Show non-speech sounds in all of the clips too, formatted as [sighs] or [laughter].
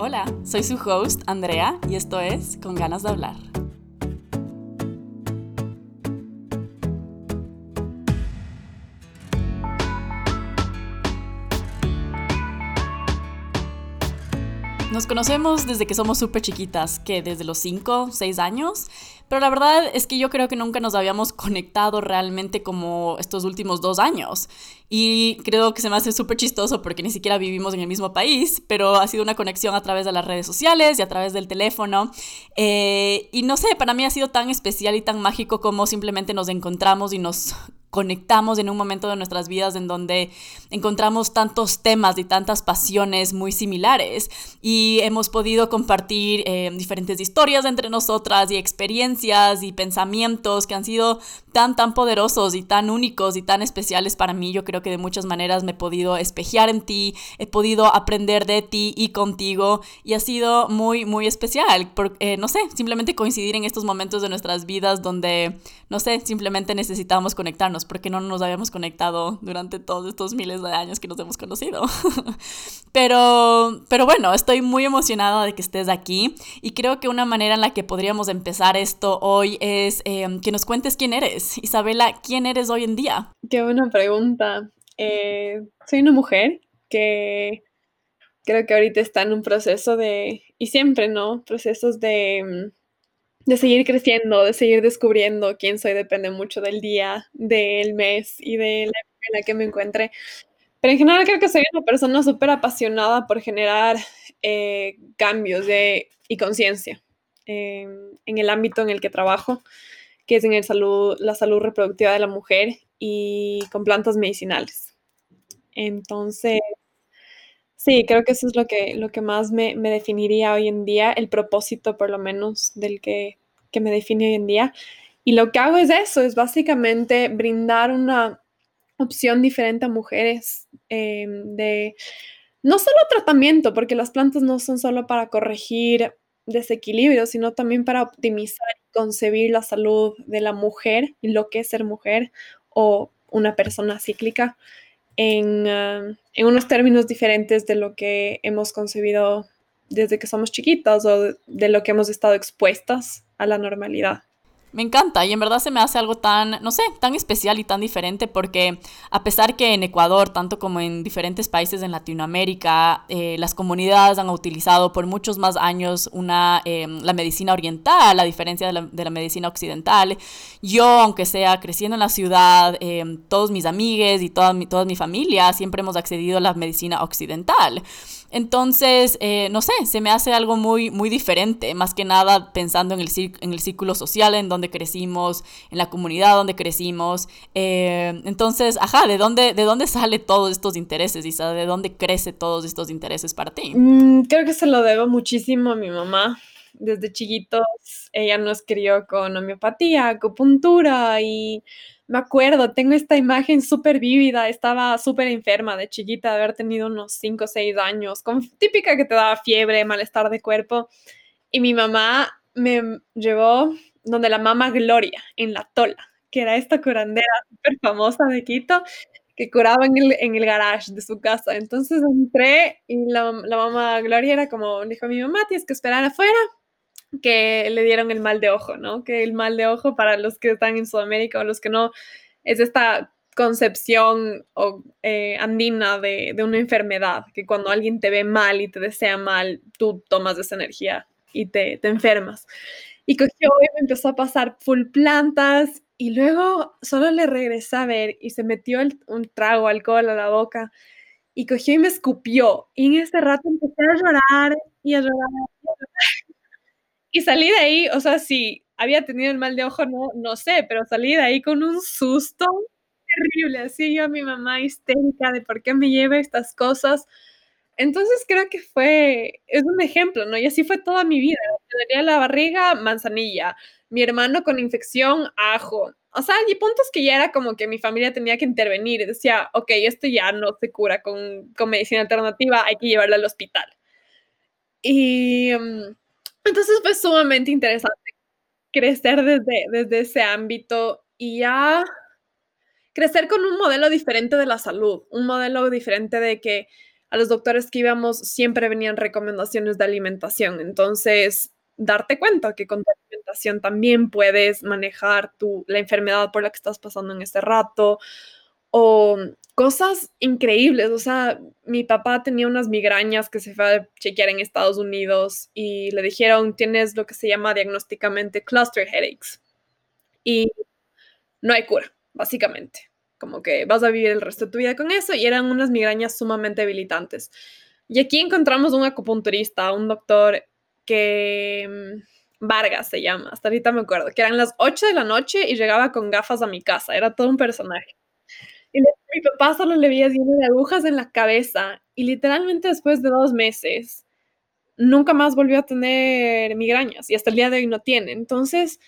Hola, soy su host, Andrea, y esto es Con ganas de hablar. Nos conocemos desde que somos súper chiquitas, que desde los 5, 6 años, pero la verdad es que yo creo que nunca nos habíamos conectado realmente como estos últimos dos años. Y creo que se me hace súper chistoso porque ni siquiera vivimos en el mismo país, pero ha sido una conexión a través de las redes sociales y a través del teléfono. Eh, y no sé, para mí ha sido tan especial y tan mágico como simplemente nos encontramos y nos conectamos en un momento de nuestras vidas en donde encontramos tantos temas y tantas pasiones muy similares y hemos podido compartir eh, diferentes historias entre nosotras y experiencias y pensamientos que han sido tan, tan poderosos y tan únicos y tan especiales para mí. Yo creo que de muchas maneras me he podido espejear en ti, he podido aprender de ti y contigo y ha sido muy, muy especial. Porque, eh, no sé, simplemente coincidir en estos momentos de nuestras vidas donde, no sé, simplemente necesitamos conectarnos porque no nos habíamos conectado durante todos estos miles de años que nos hemos conocido. [laughs] pero, pero bueno, estoy muy emocionada de que estés aquí y creo que una manera en la que podríamos empezar esto hoy es eh, que nos cuentes quién eres. Isabela, ¿quién eres hoy en día? Qué buena pregunta. Eh, soy una mujer que creo que ahorita está en un proceso de, y siempre, ¿no? Procesos de, de seguir creciendo, de seguir descubriendo quién soy, depende mucho del día, del mes y de la época en la que me encuentre. Pero en general creo que soy una persona súper apasionada por generar eh, cambios y conciencia eh, en el ámbito en el que trabajo que es en el salud, la salud reproductiva de la mujer y con plantas medicinales. Entonces, sí, creo que eso es lo que, lo que más me, definiría hoy en día, el propósito por lo menos del que, me define hoy en día. Y lo que hago es eso, es básicamente brindar una opción diferente a mujeres em, de no solo tratamiento, porque las plantas no son solo para corregir desequilibrio, sino también para optimizar y concebir la salud de la mujer y lo que es ser mujer o una persona cíclica en, ah, en unos términos diferentes de lo que hemos concebido desde que somos chiquitas o de lo que hemos estado expuestas a la normalidad. Me encanta y en verdad se me hace algo tan, no sé, tan especial y tan diferente porque a pesar que en Ecuador, tanto como en diferentes países en Latinoamérica, eh, las comunidades han utilizado por muchos más años una, em, la medicina oriental, a diferencia de la, de la, medicina occidental, yo, aunque sea creciendo en la ciudad, em, todos mis amigues y toda mi, toda mi familia siempre hemos accedido a la medicina occidental. Entonces, eh, no sé, se me hace algo muy, muy diferente, más que nada pensando en el, en el círculo social en donde crecimos, en la comunidad donde crecimos. Eh, entonces, ajá, ¿de dónde, ¿de dónde sale todos estos intereses, Isa? ¿De dónde crece todos estos intereses para ti? Mm, creo que se lo debo muchísimo a mi mamá. Desde chiquitos, ella nos crió con homeopatía, acupuntura y me acuerdo, tengo esta imagen súper vívida, estaba súper enferma de chiquita, de haber tenido unos 5 o 6 años, típica que te daba fiebre, malestar de cuerpo, y mi mamá me llevó donde la mamá Gloria, en La Tola, que era esta curandera súper famosa de Quito, que curaba en el, en el garage de su casa. Entonces entré y la, la mamá Gloria era como, dijo mi mamá, tienes que esperar afuera, que le dieron el mal de ojo, ¿no? Que el mal de ojo para los que están en Sudamérica o los que no, es esta concepción eh, andina de, una enfermedad, que cuando alguien te ve mal y te desea mal, tú tomas esa energía y te, enfermas. Y cogió y me empezó a pasar full plantas y luego solo le regresé a ver y se metió un trago alcohol a la boca y cogió y me escupió. Y en ese rato empecé a llorar. Y a llorar. Y salí de ahí, o sea, si había tenido el mal de ojo, no, no sé, pero salí de ahí con un susto terrible, así yo a mi mamá histérica de por qué me lleva estas cosas. Entonces creo que fue, es un ejemplo, ¿no? Y así fue toda mi vida. Dolía la barriga, manzanilla. Mi hermano con infección, ajo. O sea, hay puntos que ya era como que mi familia tenía que intervenir. Decía, ok, esto ya no se cura con, con medicina alternativa, hay que llevarla al hospital. Y... Mm, entonces fue sumamente interesante crecer desde, desde ese ámbito y ya crecer con un modelo diferente de la salud, un modelo diferente de que, a los doctores que íbamos siempre venían recomendaciones de alimentación. Entonces, darte cuenta que con tu alimentación también puedes manejar tu, la enfermedad por la que estás pasando en este rato o cosas increíbles. O sea, mi papá tenía unas migrañas que se fue a chequear en Estados Unidos y le dijeron, tienes lo que se llama diagnósticamente cluster headaches. Y no hay cura, básicamente. Como que vas a vivir el resto de tu vida con eso y eran unas migrañas sumamente debilitantes. Y aquí encontramos un acupunturista, un doctor que mm, Vargas se llama, hasta ahorita me acuerdo, que eran las 8 de la noche y llegaba con gafas a mi casa, era todo un personaje. Y mi papá solo le veía lleno de agujas en la cabeza y literalmente después de dos meses nunca más volvió a tener migrañas y hasta el día de hoy no tiene. Entonces,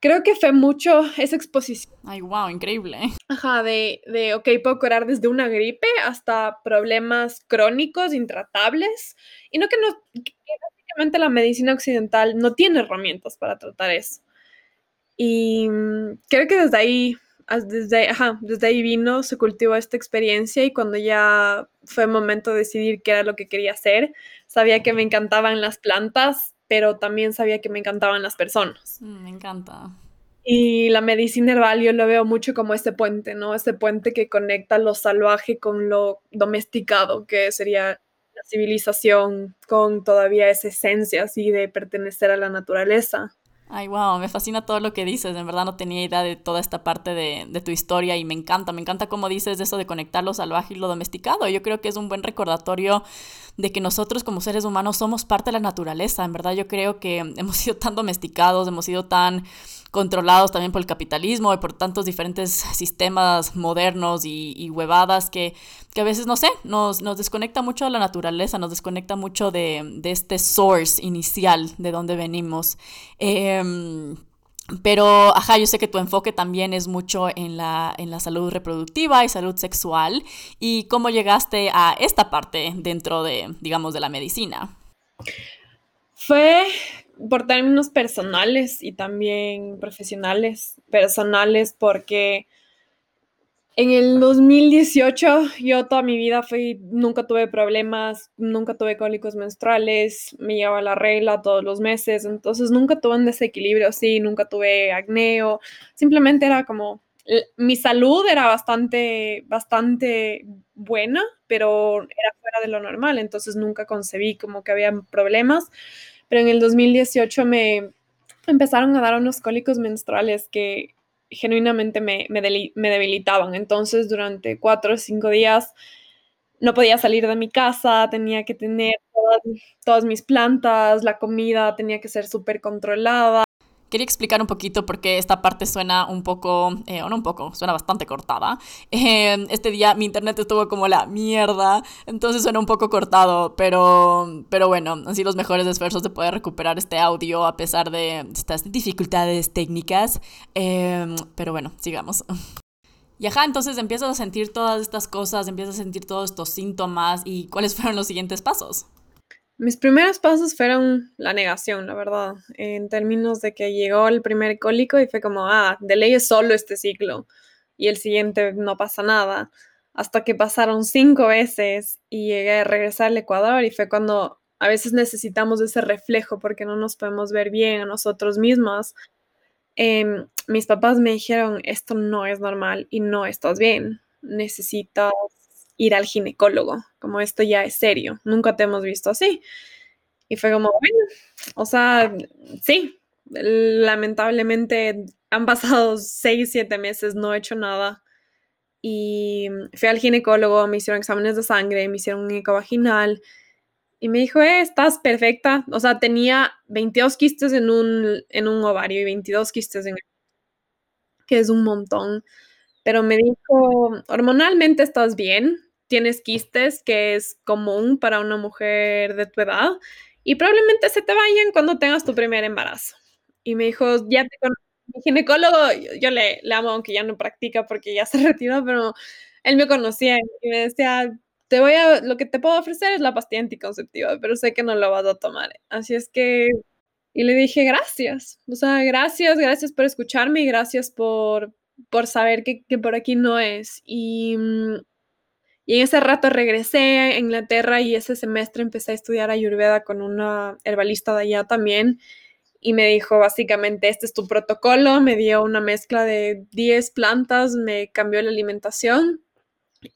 creo que fue mucho esa exposición. Ay, wow, increíble. Ajá, de, de, ok, puedo curar desde una gripe hasta problemas crónicos, intratables. Y no que no, que básicamente la medicina occidental no tiene herramientas para tratar eso. Y mm, creo que desde ahí, desde, ajá, desde ahí vino, se cultivó esta experiencia y cuando ya fue momento de decidir qué era lo que quería hacer, sabía que me encantaban las plantas pero también sabía que me encantaban las personas. Mm, me encanta. Y la medicina herbal yo lo veo mucho como este puente, ¿no? Este puente que conecta lo salvaje con lo domesticado, que sería la civilización con todavía esa esencia así de pertenecer a la naturaleza. Ay, wow, me fascina todo lo que dices. En verdad no tenía idea de toda esta parte de, de, tu historia y me encanta, me encanta cómo dices eso de conectar lo salvaje y lo domesticado. Yo creo que es un buen recordatorio de que nosotros como seres humanos somos parte de la naturaleza. En verdad yo creo que [laughs] hemos sido tan domesticados, hemos sido tan controlados también por el capitalismo y por tantos diferentes sistemas modernos y, huevadas que, que, a veces, no sé, nos, nos, desconecta mucho de la naturaleza, nos desconecta mucho de, de este source inicial de donde venimos. Em, pero, ajá, yo sé que tu enfoque también es mucho en la, en la salud reproductiva y salud sexual. ¿Y cómo llegaste a esta parte dentro de, digamos, de la medicina? Fue por términos personales y también profesionales, personales, porque en el 2018 yo toda mi vida fui, nunca tuve problemas, nunca tuve cólicos menstruales, me llevaba la regla todos los meses, entonces nunca tuve un desequilibrio así, nunca tuve acneo, simplemente era como, mi salud era bastante, bastante buena, pero era fuera de lo normal, entonces nunca concebí como que había problemas pero en el 2018 me empezaron a dar unos cólicos menstruales que genuinamente me, me, debilitaban. Entonces, durante cuatro o cinco días no podía salir de mi casa, tenía que tener todas, todas mis plantas, la comida tenía que ser súper controlada. Quería explicar un poquito porque esta parte suena un poco, eh, o no un poco, suena bastante cortada. [laughs] Eh, este día mi internet estuvo como la mierda, entonces suena un poco cortado, pero, pero bueno, así los mejores esfuerzos de poder recuperar este audio a pesar de estas dificultades técnicas. Eh, pero bueno, sigamos. [laughs] Y ajá, entonces empiezas a sentir todas estas cosas, empiezas a sentir todos estos síntomas y cuáles fueron los siguientes pasos. Mis primeros pasos fueron la negación, la verdad, en términos de que llegó el primer cólico y fue como, ah, de ley es solo este ciclo y el siguiente no pasa nada, hasta que pasaron cinco veces y llegué a regresar al Ecuador y fue cuando a veces necesitamos ese reflejo porque no nos podemos ver bien a nosotros mismos. Em, mis papás me dijeron, esto no es normal y no estás bien, necesitas ir al ginecólogo, como esto ya es serio, nunca te hemos visto así. Y fue como, bueno, o sea, sí, lamentablemente han pasado seis, siete meses, no he hecho nada. Y fui al ginecólogo, me hicieron exámenes de sangre, me hicieron un eco vaginal y me dijo, eh, estás perfecta. O sea, tenía 22 quistes en un, en un ovario y 22 quistes en el que es un montón. Pero me dijo, hormonalmente estás bien, tienes quistes, que es común para una mujer de tu edad, y probablemente se te vayan cuando tengas tu primer embarazo. Y me dijo, ya te conozco. Mi ginecólogo, yo le, le amo, aunque ya no practica porque ya se [laughs] retiró, pero él me conocía y me decía, te voy a, lo que te puedo ofrecer es la pastilla anticonceptiva, pero sé que no lo vas a tomar. Así es que, y le dije, gracias, o sea, gracias, gracias por escucharme y gracias por, por saber que, que por aquí no es. Y, mm, Y en ese rato regresé a Inglaterra y ese semestre empecé a estudiar ayurveda con una herbalista de allá también. Y me dijo básicamente, este es tu protocolo, me dio una mezcla de 10 plantas, me cambió la alimentación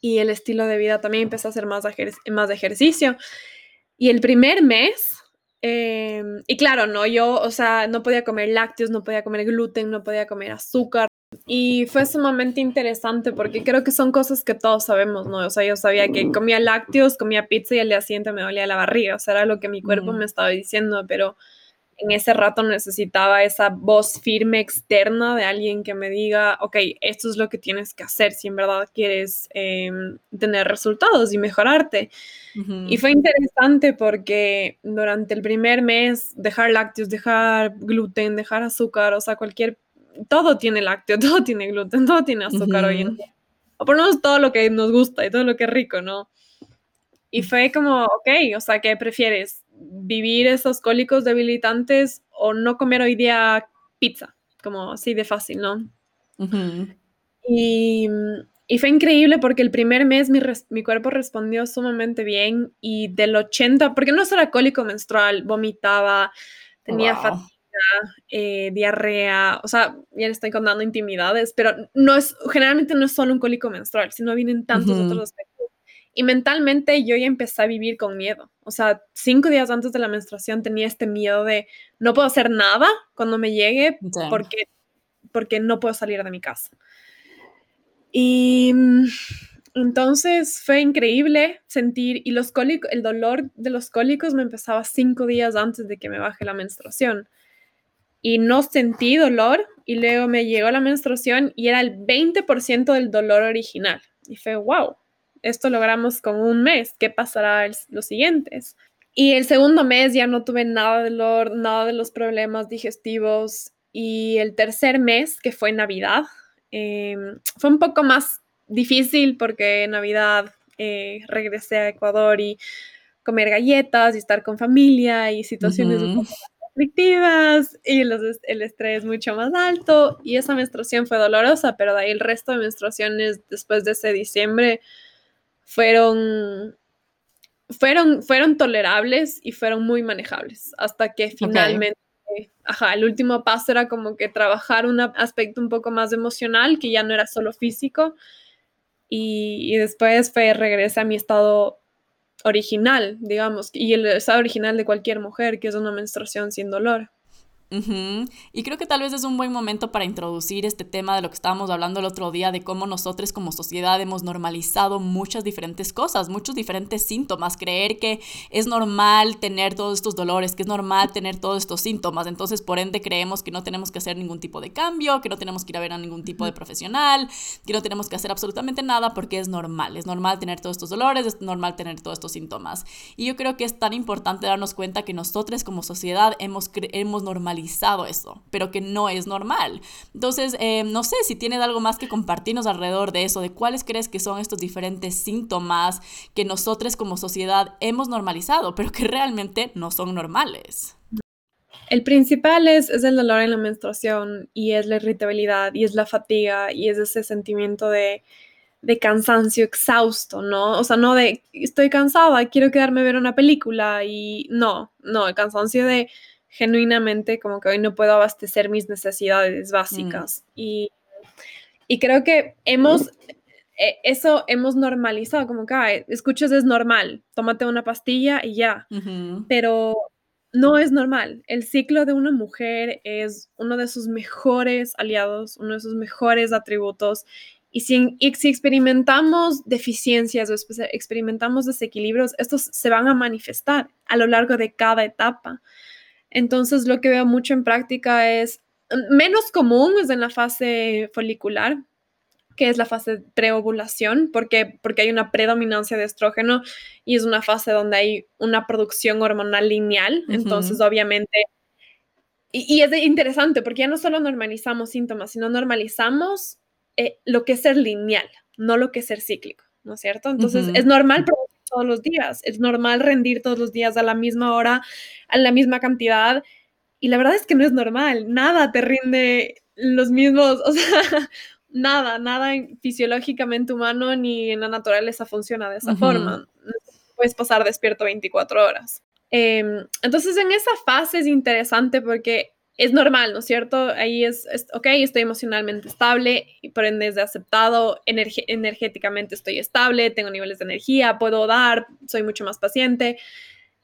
y el estilo de vida también empecé a hacer más, más de ejercicio. Y el primer mes, em, y claro, no, yo, o sea, no podía comer lácteos, no podía comer gluten, no podía comer azúcar, y fue sumamente interesante porque creo que son cosas que todos sabemos, ¿no? O sea, yo sabía que comía lácteos, comía pizza y al día siguiente me dolía la barriga, o sea, era lo que mi cuerpo me estaba diciendo, pero en ese rato necesitaba esa voz firme externa de alguien que me diga, ok, esto es lo que tienes que hacer si en verdad quieres em, tener resultados y mejorarte. Y fue interesante porque durante el primer mes dejar lácteos, dejar gluten, dejar azúcar, o sea, cualquier todo tiene lácteo, [laughs] todo tiene gluten, todo tiene azúcar hoy en día. O por lo menos todo lo que nos gusta y todo lo que es rico, ¿no? Y fue como, ok, o sea, ¿qué prefieres? ¿Vivir esos cólicos debilitantes o no comer hoy día pizza? Como así de fácil, ¿no? y, y, fue increíble porque el primer mes mi, mi, cuerpo respondió sumamente bien y del 80, porque no solo era cólico menstrual, vomitaba, tenía fatiga eh, diarrea, o sea, ya le estoy contando intimidades, pero no es, generalmente no es solo un cólico menstrual, sino vienen tantos otros aspectos. Y mentalmente yo ya empecé a vivir con miedo. O sea, cinco días antes de la menstruación tenía este miedo de no puedo hacer nada cuando me llegue porque, porque no puedo salir de mi casa. Y entonces fue increíble sentir, y los cólicos, el dolor de los cólicos me empezaba cinco días antes de que me baje la menstruación y no sentí dolor y luego me llegó la menstruación y era el 20% del dolor original. Y fue, wow, esto logramos con un mes, ¿qué pasará los siguientes? Y el segundo mes ya no tuve nada de dolor, nada de los problemas digestivos. Y el tercer mes, que fue Navidad, em, fue un poco más difícil porque en Navidad eh, regresé a Ecuador y comer galletas y estar con familia y situaciones y el estrés mucho más alto y esa menstruación fue dolorosa, pero de ahí el resto de menstruaciones después de ese diciembre fueron, fueron, fueron tolerables y fueron muy manejables hasta que finalmente, ajá, el último paso era como que trabajar un aspecto un poco más emocional que ya no era solo físico y, y después fue regresar a mi estado original, digamos, y el estado original de cualquier mujer, que es una menstruación sin dolor. Y creo que tal vez es un buen momento para introducir este tema de lo que estábamos hablando el otro día, de cómo nosotros como sociedad hemos normalizado muchas diferentes cosas, muchos diferentes síntomas, creer que es normal tener todos estos dolores, que es normal tener todos estos síntomas, entonces por ende creemos que no tenemos que hacer ningún tipo de cambio, que no tenemos que ir a ver a ningún tipo de profesional, que no tenemos que hacer absolutamente nada porque es normal, es normal tener todos estos dolores, es normal tener todos estos síntomas. Y yo creo que es tan importante darnos cuenta que nosotros como sociedad hemos, hemos normalizado eso, pero que no es normal. Entonces, eh, no sé si tienes algo más que compartirnos alrededor de eso, de cuáles crees que son estos diferentes síntomas que nosotros como sociedad hemos normalizado, pero que realmente no son normales. El principal es, es el dolor en la menstruación y es la irritabilidad y es la fatiga y es ese sentimiento de, de cansancio exhausto, ¿no? O sea, no de estoy cansada, quiero quedarme a ver una película y no, no, el cansancio de genuinamente como que hoy no puedo abastecer mis necesidades básicas. Mm. Y, y, creo que hemos, eh, eso hemos normalizado, como que, escuchas, es normal, tómate una pastilla y ya, pero no es normal. El ciclo de una mujer es uno de sus mejores aliados, uno de sus mejores atributos. Y si, y si experimentamos deficiencias o experimentamos desequilibrios, estos se van a manifestar a lo largo de cada etapa. Entonces, lo que veo mucho en práctica es menos común es en la fase folicular, que es la fase preovulación, porque, porque hay una predominancia de estrógeno y es una fase donde hay una producción hormonal lineal. Entonces, obviamente, y, es interesante porque ya no solo normalizamos síntomas, sino normalizamos eh, lo que es ser lineal, no lo que es ser cíclico, ¿no es cierto? Entonces, es normal todos los días. Es normal rendir todos los días a la misma hora, a la misma cantidad. Y la verdad es que no es normal. Nada te rinde los mismos, [laughs] o sea, nada, nada fisiológicamente humano ni en la naturaleza funciona de esa forma. Puedes pasar despierto 24 horas. Em, entonces, en esa fase es interesante porque es normal, ¿no es cierto? Ahí es, ok, estoy emocionalmente estable, y por ende es aceptado, energéticamente estoy estable, tengo niveles de energía, puedo dar, soy mucho más paciente.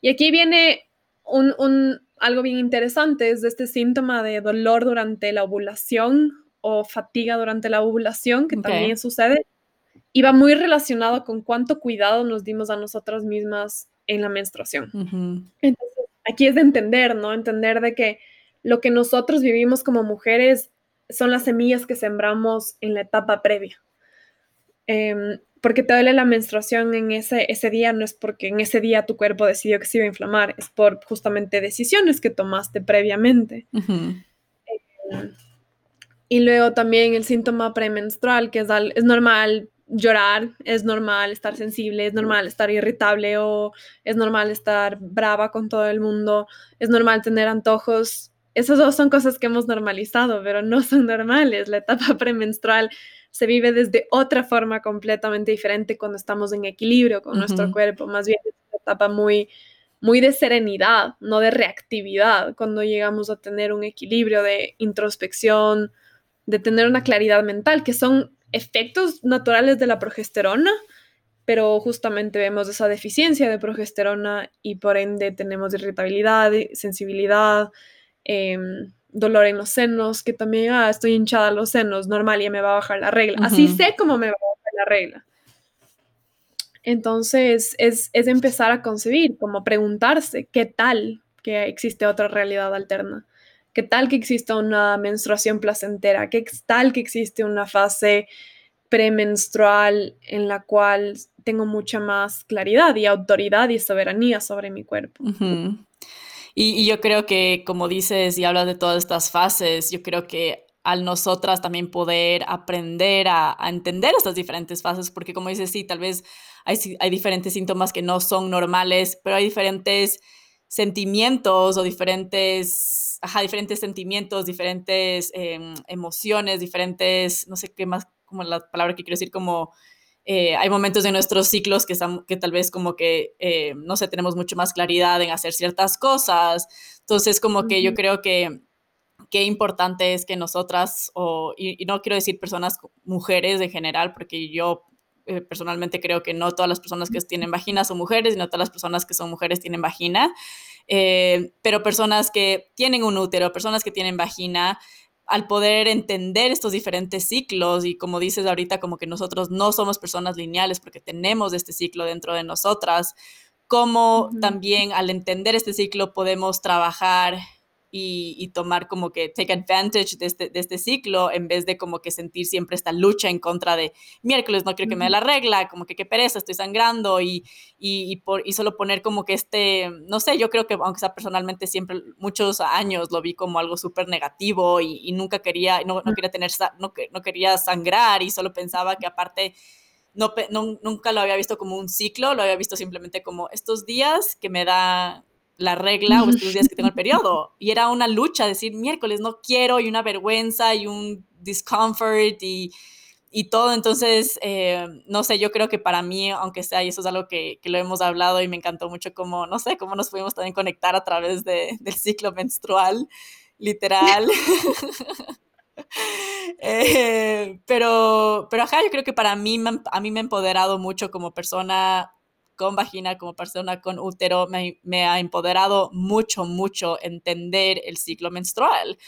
Y aquí viene un, un, algo bien interesante, es este síntoma de dolor durante la ovulación o fatiga durante la ovulación, que también sucede, y va muy relacionado con cuánto cuidado nos dimos a nosotras mismas en la menstruación. Entonces, aquí es de entender, ¿no? Entender de que lo que nosotros vivimos como mujeres son las semillas que sembramos en la etapa previa. Em, porque te duele la menstruación en ese, ese día, no es porque en ese día tu cuerpo decidió que se iba a inflamar, es por justamente decisiones que tomaste previamente. Y luego también el síntoma premenstrual, que es, es normal llorar, es normal estar sensible, es normal estar irritable o es normal estar brava con todo el mundo, es normal tener antojos. Esas dos son cosas que hemos normalizado, pero no son normales. La etapa [laughs] premenstrual se vive desde otra forma completamente diferente cuando estamos en equilibrio con nuestro cuerpo. Más bien es una etapa muy, muy de serenidad, no de reactividad, cuando llegamos a tener un equilibrio de introspección, de tener una claridad mental, que son efectos naturales de la progesterona, pero justamente vemos esa deficiencia de progesterona y por ende tenemos irritabilidad, sensibilidad, em, dolor en los senos, que también, ah, estoy hinchada los senos, normal, ya me va a bajar la regla. Así sé cómo me va a bajar la regla. Entonces, es, es empezar a concebir, como preguntarse, ¿qué tal que existe otra realidad alterna? ¿Qué tal que exista una menstruación placentera? ¿Qué tal que existe una fase premenstrual en la cual tengo mucha más claridad y autoridad y soberanía sobre mi cuerpo? Y, yo creo que, como dices y hablas de todas estas fases, yo creo que al nosotras también poder aprender a, entender estas diferentes fases, porque como dices, sí, tal vez hay, hay diferentes síntomas que no son normales, pero hay diferentes sentimientos o diferentes, ajá, diferentes sentimientos, diferentes em, emociones, diferentes, no sé qué más, como la palabra que quiero decir, como eh, hay momentos de nuestros ciclos que, están, que tal vez como que, eh, no sé, tenemos mucho más claridad en hacer ciertas cosas. Entonces, como que yo creo que qué importante es que nosotras, o, y, no quiero decir personas, mujeres en general, porque yo eh, personalmente creo que no todas las personas que tienen vagina son mujeres y no todas las personas que son mujeres tienen vagina, eh, pero personas que tienen un útero, personas que tienen vagina, al poder entender estos diferentes ciclos y como dices ahorita, como que nosotros no somos personas lineales porque tenemos este ciclo dentro de nosotras, como también al entender este ciclo podemos trabajar y, tomar como que take advantage de este, de este ciclo en vez de como que sentir siempre esta lucha en contra de miércoles no creo que me dé la regla, como que qué pereza, estoy sangrando y, y, por, y solo poner como que este, no sé, yo creo que aunque sea personalmente siempre muchos años lo vi como algo súper negativo y, nunca quería, no, no quería tener, no, no quería sangrar y solo pensaba que aparte... No, no, nunca lo había visto como un ciclo, lo había visto simplemente como estos días que me da la regla o estos días que tengo el [laughs] periodo. Y era una lucha, decir miércoles no quiero y una vergüenza y un discomfort y, y todo. Entonces, eh, no sé, yo creo que para mí, aunque sea, y eso es algo que, que, lo hemos hablado y me encantó mucho como, no sé, cómo nos pudimos también conectar a través de, del ciclo menstrual, literal. [laughs] eh, pero, pero ajá, yo creo que para mí, a mí me ha empoderado mucho como persona con vagina, como persona con útero, me, ha empoderado mucho, mucho entender el ciclo menstrual.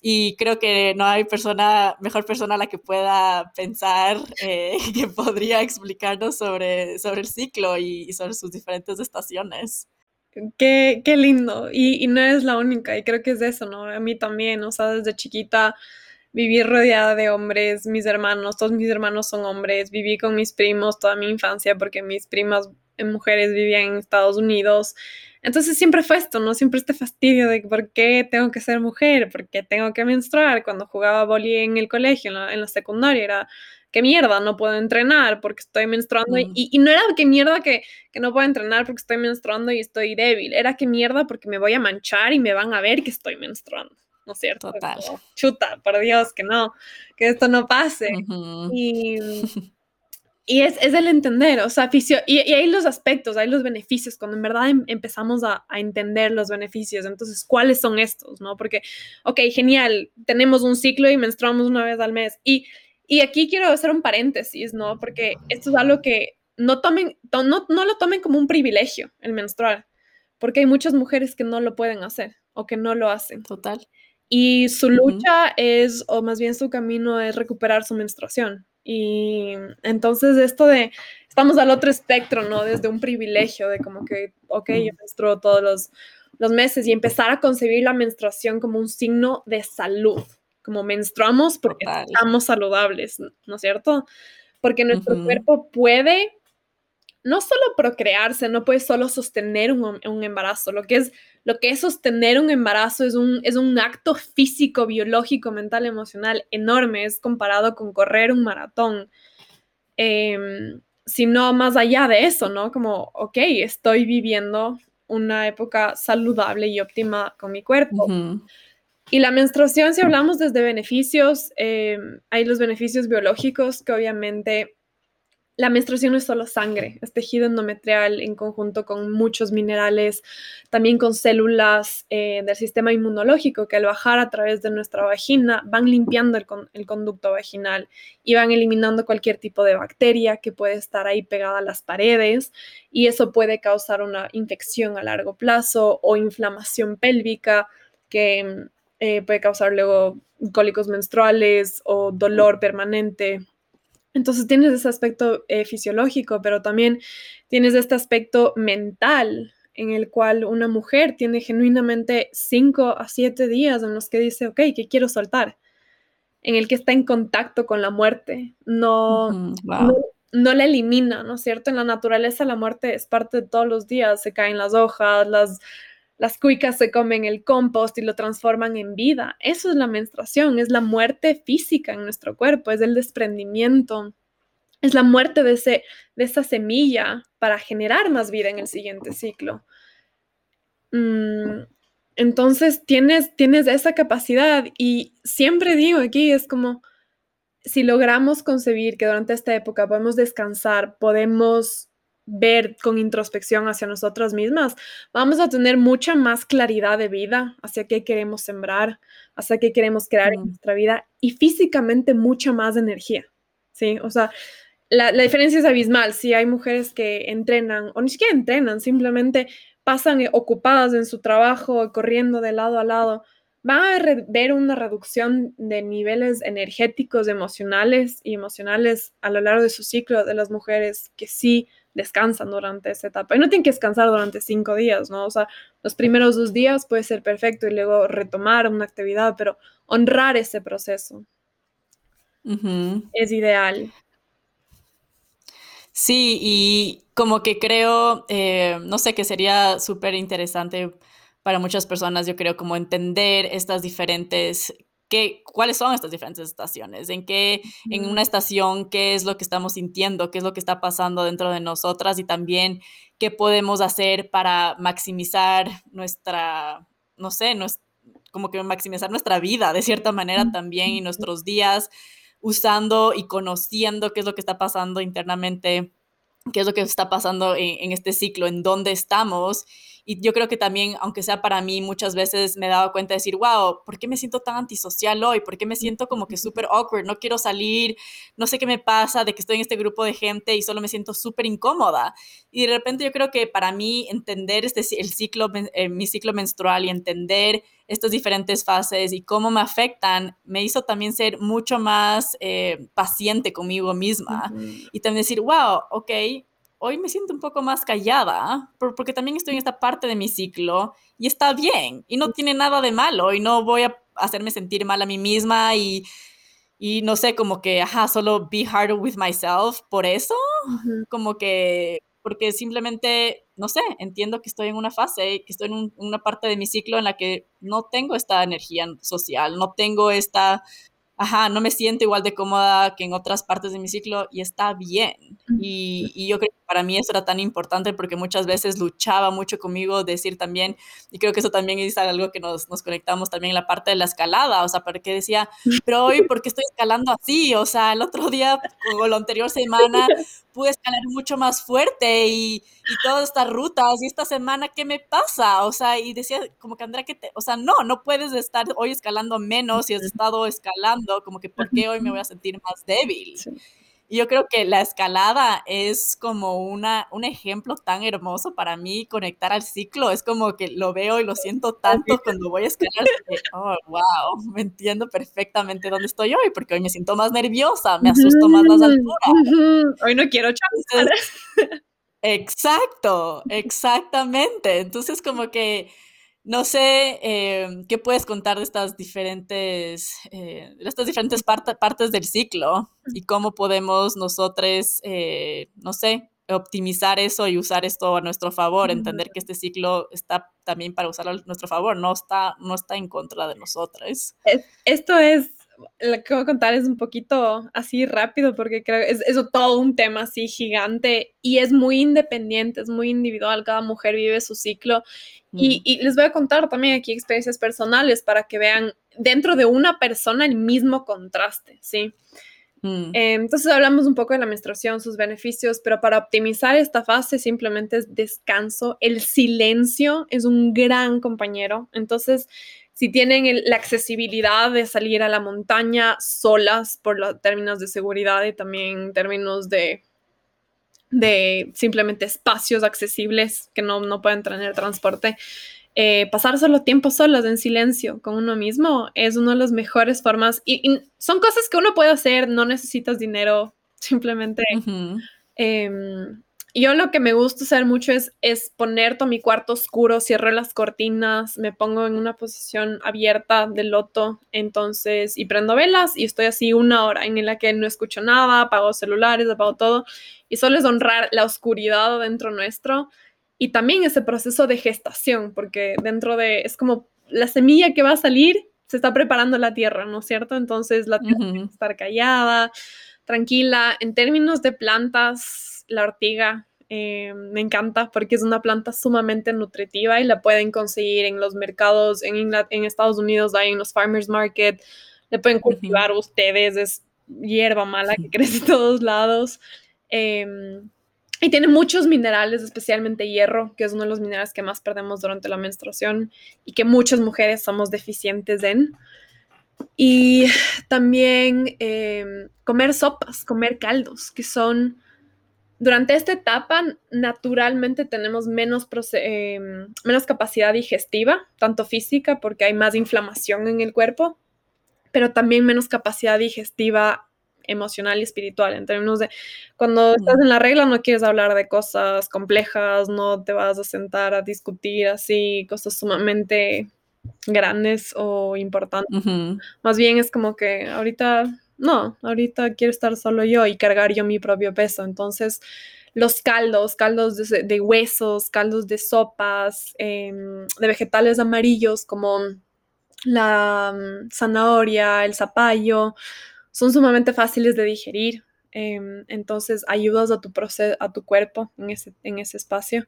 Y creo que no hay persona, mejor persona la que pueda pensar eh, [laughs] que podría explicarnos sobre, sobre el ciclo y, sobre sus diferentes estaciones. Qué, qué lindo. Y, no es la única. Y creo que es eso, ¿no? A mí también, o sea, desde chiquita viví rodeada de hombres, mis hermanos, todos mis hermanos son hombres, viví con mis primos toda mi infancia porque mis primas mujeres vivían en Estados Unidos. Entonces siempre fue esto, ¿no? Siempre este fastidio de por qué tengo que ser mujer, por qué tengo que menstruar. Cuando jugaba boli en el colegio, en la, secundaria, era, qué mierda, no puedo entrenar porque estoy menstruando. Y, y, no era qué mierda que, que no puedo entrenar porque estoy menstruando y estoy débil. Era qué mierda porque me voy a manchar y me van a ver que estoy menstruando. ¿no es cierto? chuta, por Dios, que no, que esto no pase. Y [laughs] y es, es, el entender, o sea, y, y, hay los aspectos, hay los beneficios, cuando en verdad em, empezamos a, a, entender los beneficios, entonces, ¿cuáles son estos? ¿No? Porque, ok, genial, tenemos un ciclo y menstruamos una vez al mes. Y, y aquí quiero hacer un paréntesis, ¿no? Porque esto es algo que no tomen, no, no lo tomen como un privilegio, el menstruar, porque hay muchas mujeres que no lo pueden hacer o que no lo hacen. Total. Y su lucha es, o más bien su camino es recuperar su menstruación y entonces esto de, estamos al otro espectro, ¿no? Desde un privilegio de como que, ok, yo menstruo todos los, los meses y empezar a concebir la menstruación como un signo de salud, como menstruamos porque estamos saludables, ¿no es cierto? Porque nuestro cuerpo puede no solo procrearse, no puede solo sostener un, un, embarazo. Lo que, es, lo que es sostener un embarazo es un, es un acto físico, biológico, mental, emocional enorme. Es comparado con correr un maratón. Eh, sino más allá de eso, ¿no? Como, ok, estoy viviendo una época saludable y óptima con mi cuerpo. Y la menstruación, si hablamos desde beneficios, em, hay los beneficios biológicos que obviamente la menstruación no es solo sangre, es tejido endometrial en conjunto con muchos minerales, también con células eh, del sistema inmunológico que al bajar a través de nuestra vagina van limpiando el, conducto vaginal y van eliminando cualquier tipo de bacteria que puede estar ahí pegada a las paredes y eso puede causar una infección a largo plazo o inflamación pélvica que eh, puede causar luego cólicos menstruales o dolor permanente entonces tienes ese aspecto eh, fisiológico, pero también tienes este aspecto mental en el cual una mujer tiene genuinamente cinco a siete días en los que dice, ok, que quiero soltar, en el que está en contacto con la muerte, no, no, no, la elimina, ¿no es cierto? En la naturaleza la muerte es parte de todos los días, se caen las hojas, las, las cuicas se comen el compost y lo transforman en vida. Eso es la menstruación, es la muerte física en nuestro cuerpo, es el desprendimiento, es la muerte de, ese, de esa semilla para generar más vida en el siguiente ciclo. Mm, entonces tienes, tienes esa capacidad y siempre digo aquí, es como, si logramos concebir que durante esta época podemos descansar, podemos ver con introspección hacia nosotras mismas, vamos a tener mucha más claridad de vida hacia qué queremos sembrar, hacia qué queremos crear en mm. nuestra vida y físicamente mucha más energía, ¿sí? O sea, la, la, diferencia es abismal. Si hay mujeres que entrenan o ni siquiera entrenan, simplemente pasan ocupadas en su trabajo, corriendo de lado a lado, van a ver una reducción de niveles energéticos, emocionales y emocionales a lo largo de su ciclo de las mujeres que sí descansan durante esa etapa. Y no tienen que descansar durante cinco días, ¿no? O sea, los primeros dos días puede ser perfecto y luego retomar una actividad, pero honrar ese proceso es ideal. Sí, y como que creo, eh, no sé, que sería súper interesante para muchas personas, yo creo, como entender estas diferentes ¿Qué, ¿Cuáles son estas diferentes estaciones? ¿En qué, en una estación, qué es lo que estamos sintiendo? ¿Qué es lo que está pasando dentro de nosotras? Y también, ¿qué podemos hacer para maximizar nuestra, no sé, no como que maximizar nuestra vida de cierta manera también y nuestros días usando y conociendo qué es lo que está pasando internamente, qué es lo que está pasando en, en este ciclo, en dónde estamos y yo creo que también, aunque sea para mí, muchas veces me he dado cuenta de decir, wow, ¿por qué me siento tan antisocial hoy? ¿Por qué me siento como que súper awkward? No quiero salir, no sé qué me pasa de que estoy en este grupo de gente y solo me siento súper incómoda. Y de repente yo creo que para mí entender este, el ciclo, eh, mi ciclo menstrual y entender estas diferentes fases y cómo me afectan, me hizo también ser mucho más eh, paciente conmigo misma y también decir, wow, ok, hoy me siento un poco más callada, porque también estoy en esta parte de mi ciclo y está bien y no tiene nada de malo y no voy a hacerme sentir mal a mí misma y, y no sé, como que, ajá, solo be harder with myself por eso, como que, porque simplemente, no sé, entiendo que estoy en una fase, que estoy en una parte de mi ciclo en la que no tengo esta energía social, no tengo esta ajá, no me siento igual de cómoda que en otras partes de mi ciclo y está bien. Y, y, yo creo que para mí eso era tan importante porque muchas veces luchaba mucho conmigo decir también, y creo que eso también es algo que nos, nos conectamos también en la parte de la escalada, o sea, porque decía, [laughs] pero hoy, ¿por qué estoy escalando así? O sea, el otro día o la anterior semana [laughs] pude escalar mucho más fuerte y, y todas estas rutas y esta semana, ¿qué me pasa? O sea, y decía como que Andrea, que te, o sea, no, no puedes estar hoy escalando menos si has estado escalando, como que ¿por qué hoy me voy a sentir más débil? Y yo creo que la escalada es como una, un ejemplo tan hermoso para mí, conectar al ciclo. Es como que lo veo y lo siento [laughs] tanto cuando voy a escalar. oh, wow, me entiendo perfectamente dónde estoy hoy, porque hoy me siento más nerviosa, me asusto más las alturas. Hoy no quiero chapar. Exacto, exactamente. Entonces, como que no sé em, qué puedes contar de estas diferentes, eh, de estas diferentes partes del ciclo y cómo podemos nosotros, eh, no sé, optimizar eso y usar esto a nuestro favor, entender que este ciclo está también para usarlo a nuestro favor, no está, no está en contra de nosotras. Esto es lo que voy a contar es un poquito así rápido porque creo que es, es, todo un tema así gigante y es muy independiente, es muy individual, cada mujer vive su ciclo y, mm. y, les voy a contar también aquí experiencias personales para que vean dentro de una persona el mismo contraste, ¿sí? Mm. Eh, entonces hablamos un poco de la menstruación, sus beneficios, pero para optimizar esta fase simplemente es descanso. El silencio es un gran compañero. Entonces, si tienen la accesibilidad de salir a la montaña solas por los términos de seguridad y también términos de, de simplemente espacios accesibles que no, no pueden tener transporte, eh, pasar solo tiempo solas en silencio con uno mismo es una de las mejores formas. Y, son cosas que uno puede hacer, no necesitas dinero, simplemente yo lo que me gusta hacer mucho es, es poner todo mi cuarto oscuro, cierro las cortinas, me pongo en una posición abierta de loto, entonces, y prendo velas y estoy así una hora en la que no escucho nada, apago celulares, apago todo, y solo es honrar la oscuridad dentro nuestro y también ese proceso de gestación, porque dentro de, es como la semilla que va a salir, se está preparando la tierra, ¿no es cierto? Entonces la tierra tiene que estar callada, tranquila. En términos de plantas, la ortiga. Eh, me encanta porque es una planta sumamente nutritiva y la pueden conseguir en los mercados en, en Estados Unidos, hay en los farmers market, le pueden cultivar ustedes, es hierba mala que crece en todos lados. Em, y tiene muchos minerales, especialmente hierro, que es uno de los minerales que más perdemos durante la menstruación y que muchas mujeres somos deficientes en. Y también em, comer sopas, comer caldos, que son durante esta etapa, naturalmente tenemos menos, em, menos capacidad digestiva, tanto física, porque hay más inflamación en el cuerpo, pero también menos capacidad digestiva emocional y espiritual, en términos de cuando estás en la regla no quieres hablar de cosas complejas, no te vas a sentar a discutir así cosas sumamente grandes o importantes. Más bien es como que ahorita no, ahorita quiero estar solo yo y cargar yo mi propio peso. Entonces, los caldos, caldos de, huesos, caldos de sopas, em, de vegetales amarillos como la mm, zanahoria, el zapallo, son sumamente fáciles de digerir. Em, entonces, ayudas a tu, a tu cuerpo en ese, en ese espacio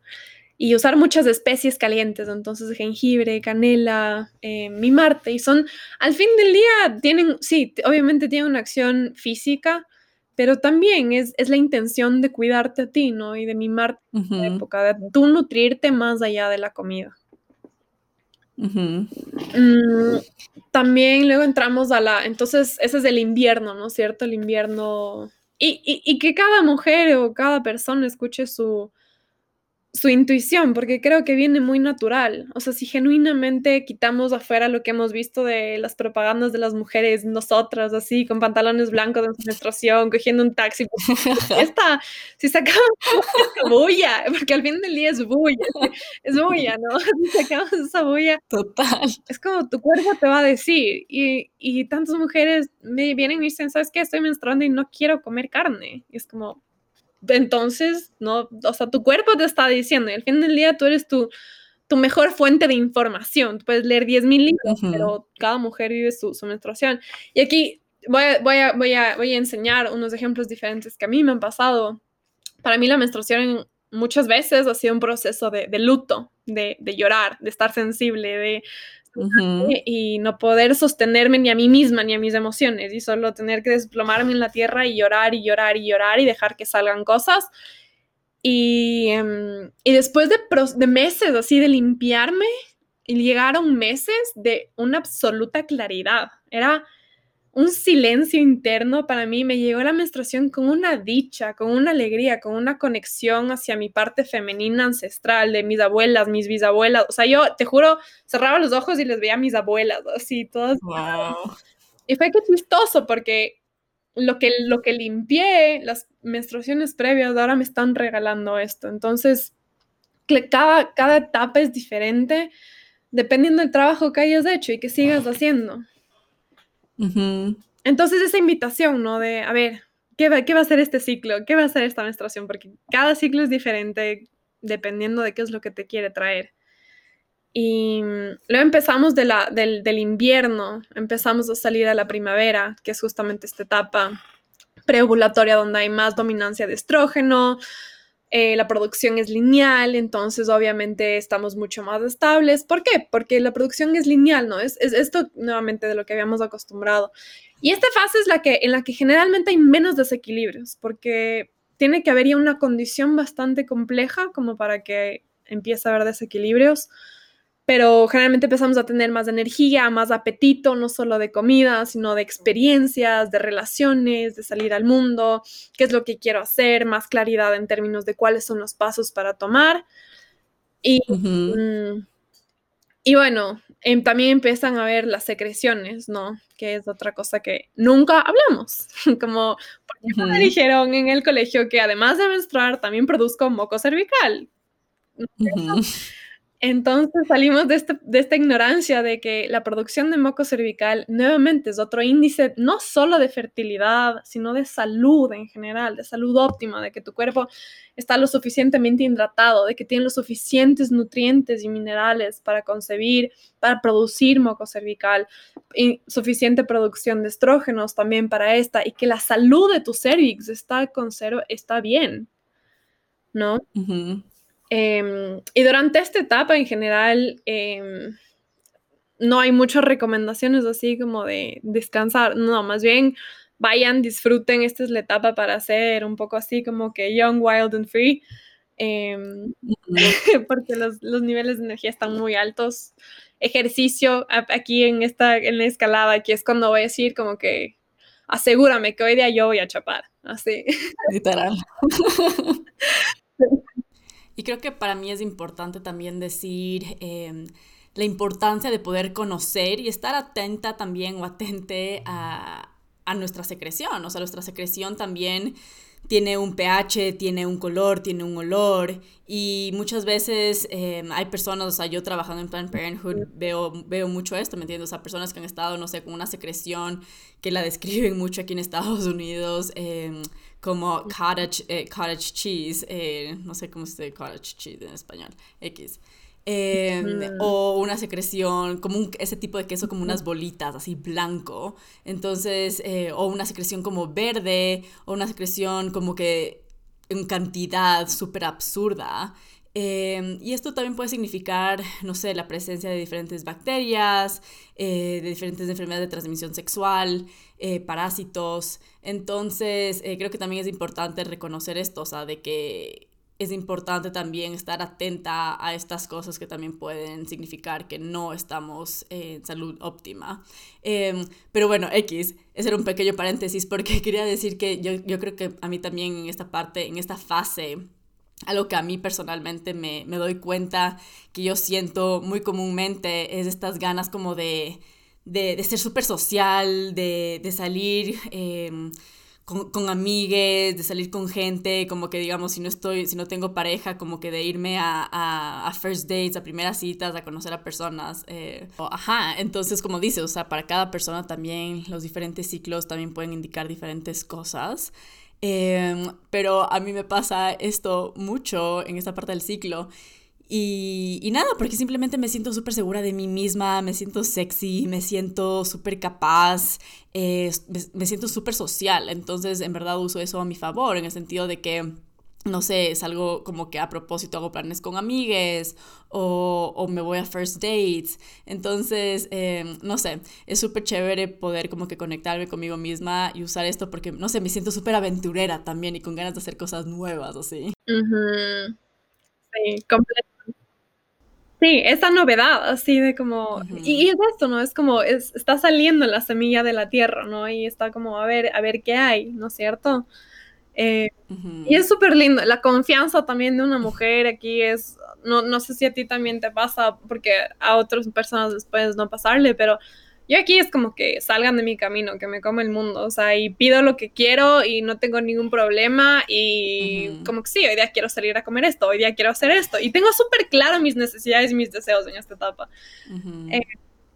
y usar muchas especies calientes, entonces jengibre, canela, eh, mimarte, y son, al fin del día, tienen, sí, obviamente tienen una acción física, pero también es, la intención de cuidarte a ti, ¿no? Y de mimarte en la época, de tú nutrirte más allá de la comida. Mm, también luego entramos a la, entonces ese es el invierno, ¿no es cierto? El invierno, y, y que cada mujer o cada persona escuche su, su intuición, porque creo que viene muy natural. O sea, si genuinamente quitamos afuera lo que hemos visto de las propagandas de las mujeres, nosotras, así, con pantalones blancos de menstruación, cogiendo un taxi, pues, esta, si sacamos esa bulla, porque al fin del día es bulla, es bulla, ¿no? [laughs] Si sacamos esa bulla. Total. Es como tu cuerpo te va a decir. Y, y tantas mujeres me vienen y dicen, ¿sabes qué? Estoy menstruando y no quiero comer carne. Y es como, entonces, no, o sea, tu cuerpo te está diciendo, y al fin del día tú eres tu, tu mejor fuente de información. Tú puedes leer 10.000 libros, pero cada mujer vive su, su menstruación. Y aquí voy a, voy, a, voy, a, voy a enseñar unos ejemplos diferentes que a mí me han pasado para mí la menstruación muchas veces ha sido un proceso de, luto, de, llorar, de estar sensible, de y no poder sostenerme ni a mí misma ni a mis emociones y solo tener que desplomarme en la tierra y llorar y llorar y llorar y dejar que salgan cosas. Y, em, y después de, de meses así de limpiarme, llegaron meses de una absoluta claridad. Era un silencio interno para mí. Me llegó la menstruación con una dicha, con una alegría, con una conexión hacia mi parte femenina ancestral, de mis abuelas, mis bisabuelas. O sea, yo te juro, cerraba los ojos y les veía a mis abuelas, así, todas. Y fue que chistoso porque lo que, lo que limpié, las menstruaciones previas, ahora me están regalando esto. Entonces, cada, cada etapa es diferente dependiendo del trabajo que hayas hecho y que sigas haciendo. Entonces esa invitación, ¿no? De, a ver, ¿qué va, ¿qué va a ser este ciclo? ¿Qué va a ser esta menstruación? Porque cada ciclo es diferente dependiendo de qué es lo que te quiere traer. Y luego empezamos del, del invierno, empezamos a salir a la primavera, que es justamente esta etapa preovulatoria donde hay más dominancia de estrógeno, eh, la producción es lineal, entonces obviamente estamos mucho más estables. ¿Por qué? Porque la producción es lineal, ¿no? Es, es esto nuevamente de lo que habíamos acostumbrado. Y esta fase es la que, en la que generalmente hay menos desequilibrios, porque tiene que haber ya una condición bastante compleja como para que empiece a haber desequilibrios pero generalmente empezamos a tener más energía, más apetito, no solo de comida, sino de experiencias, de relaciones, de salir al mundo, qué es lo que quiero hacer, más claridad en términos de cuáles son los pasos para tomar. Y, mm, y bueno, em, también empiezan a ver las secreciones, ¿no? Que es otra cosa que nunca hablamos. [laughs] Como, porque me dijeron en el colegio que además de menstruar, también produzco moco cervical. Entonces salimos este, de, esta ignorancia de que la producción de moco cervical nuevamente es otro índice no solo de fertilidad, sino de salud en general, de salud óptima, de que tu cuerpo está lo suficientemente hidratado, de que tiene los suficientes nutrientes y minerales para concebir, para producir moco cervical, y suficiente producción de estrógenos también para esta, y que la salud de tu cervix está, está bien, ¿no? Em, y durante esta etapa en general, em, no hay muchas recomendaciones así como de descansar, no, más bien vayan, disfruten, esta es la etapa para hacer un poco así como que young, wild and free, em, [laughs] porque los, los, niveles de energía están muy altos. Ejercicio aquí en esta en la escalada, aquí es cuando voy a decir como que asegúrame que hoy día yo voy a chapar, así. Literal. [laughs] Y creo que para mí es importante también decir em, la importancia de poder conocer y estar atenta también o atente a, a nuestra secreción. O sea, nuestra secreción también tiene un pH, tiene un color, tiene un olor y muchas veces em, hay personas, o sea, yo trabajando en Planned Parenthood veo, veo mucho esto, ¿me entiendes? O sea, personas que han estado, no sé, con una secreción que la describen [laughs] mucho aquí en Estados Unidos em, como cottage, eh, cottage cheese, eh, no sé cómo se dice cottage cheese en español, X. Em, o una secreción, como un, ese tipo de queso, como unas bolitas, así blanco. Entonces, eh, o una secreción como verde, o una secreción como que en cantidad súper absurda. Em, y esto también puede significar, no sé, la presencia de diferentes bacterias, eh, de diferentes enfermedades de transmisión sexual, eh, parásitos. Entonces, creo que también es importante reconocer esto, o sea, de que es importante también estar atenta a estas cosas que también pueden significar que no estamos en salud óptima. Em, pero bueno, X, ese era un pequeño paréntesis porque [laughs] quería decir que yo, yo creo que a mí también en esta parte, en esta fase, algo que a mí personalmente me, me doy cuenta que yo siento muy comúnmente es estas ganas como de, de, de ser súper social, de, de salir. Eh, con, con, amigues, de salir con gente, como que digamos, si no estoy, si no tengo pareja, como que de irme a, a, first dates, a primeras citas, a conocer a personas. Eh, ajá, entonces como dice, o sea, para cada persona también los diferentes ciclos también pueden indicar diferentes cosas. Em, pero a mí me pasa esto mucho en esta parte del ciclo y, nada, porque simplemente me siento súper segura de mí misma, me siento sexy, me siento súper capaz, eh, me, siento súper social. Entonces, en verdad uso eso a mi favor, en el sentido de que no sé, es algo como que a propósito hago planes con amigues o, me voy a first dates. Entonces, em, no sé, es súper chévere poder como que conectarme conmigo misma y usar esto porque, no sé, me siento súper aventurera también y con ganas de hacer cosas nuevas, así. Sí, completamente. Sí, esa novedad, así de como, y, es esto, ¿no? Es como, es, está saliendo la semilla de la tierra, ¿no? Y está como, a ver, a ver qué hay, ¿no es cierto? Eh, y es súper lindo. La confianza también de una mujer aquí es, no, no sé si a ti también te pasa, porque a otras personas después no pasarle, pero yo aquí es como que salgan de mi camino, que me come el mundo, o sea, y pido lo que quiero y no tengo ningún problema y como que sí, hoy día quiero salir a comer esto, hoy día quiero hacer esto. Y tengo súper claro mis necesidades y mis deseos en esta etapa. Eh,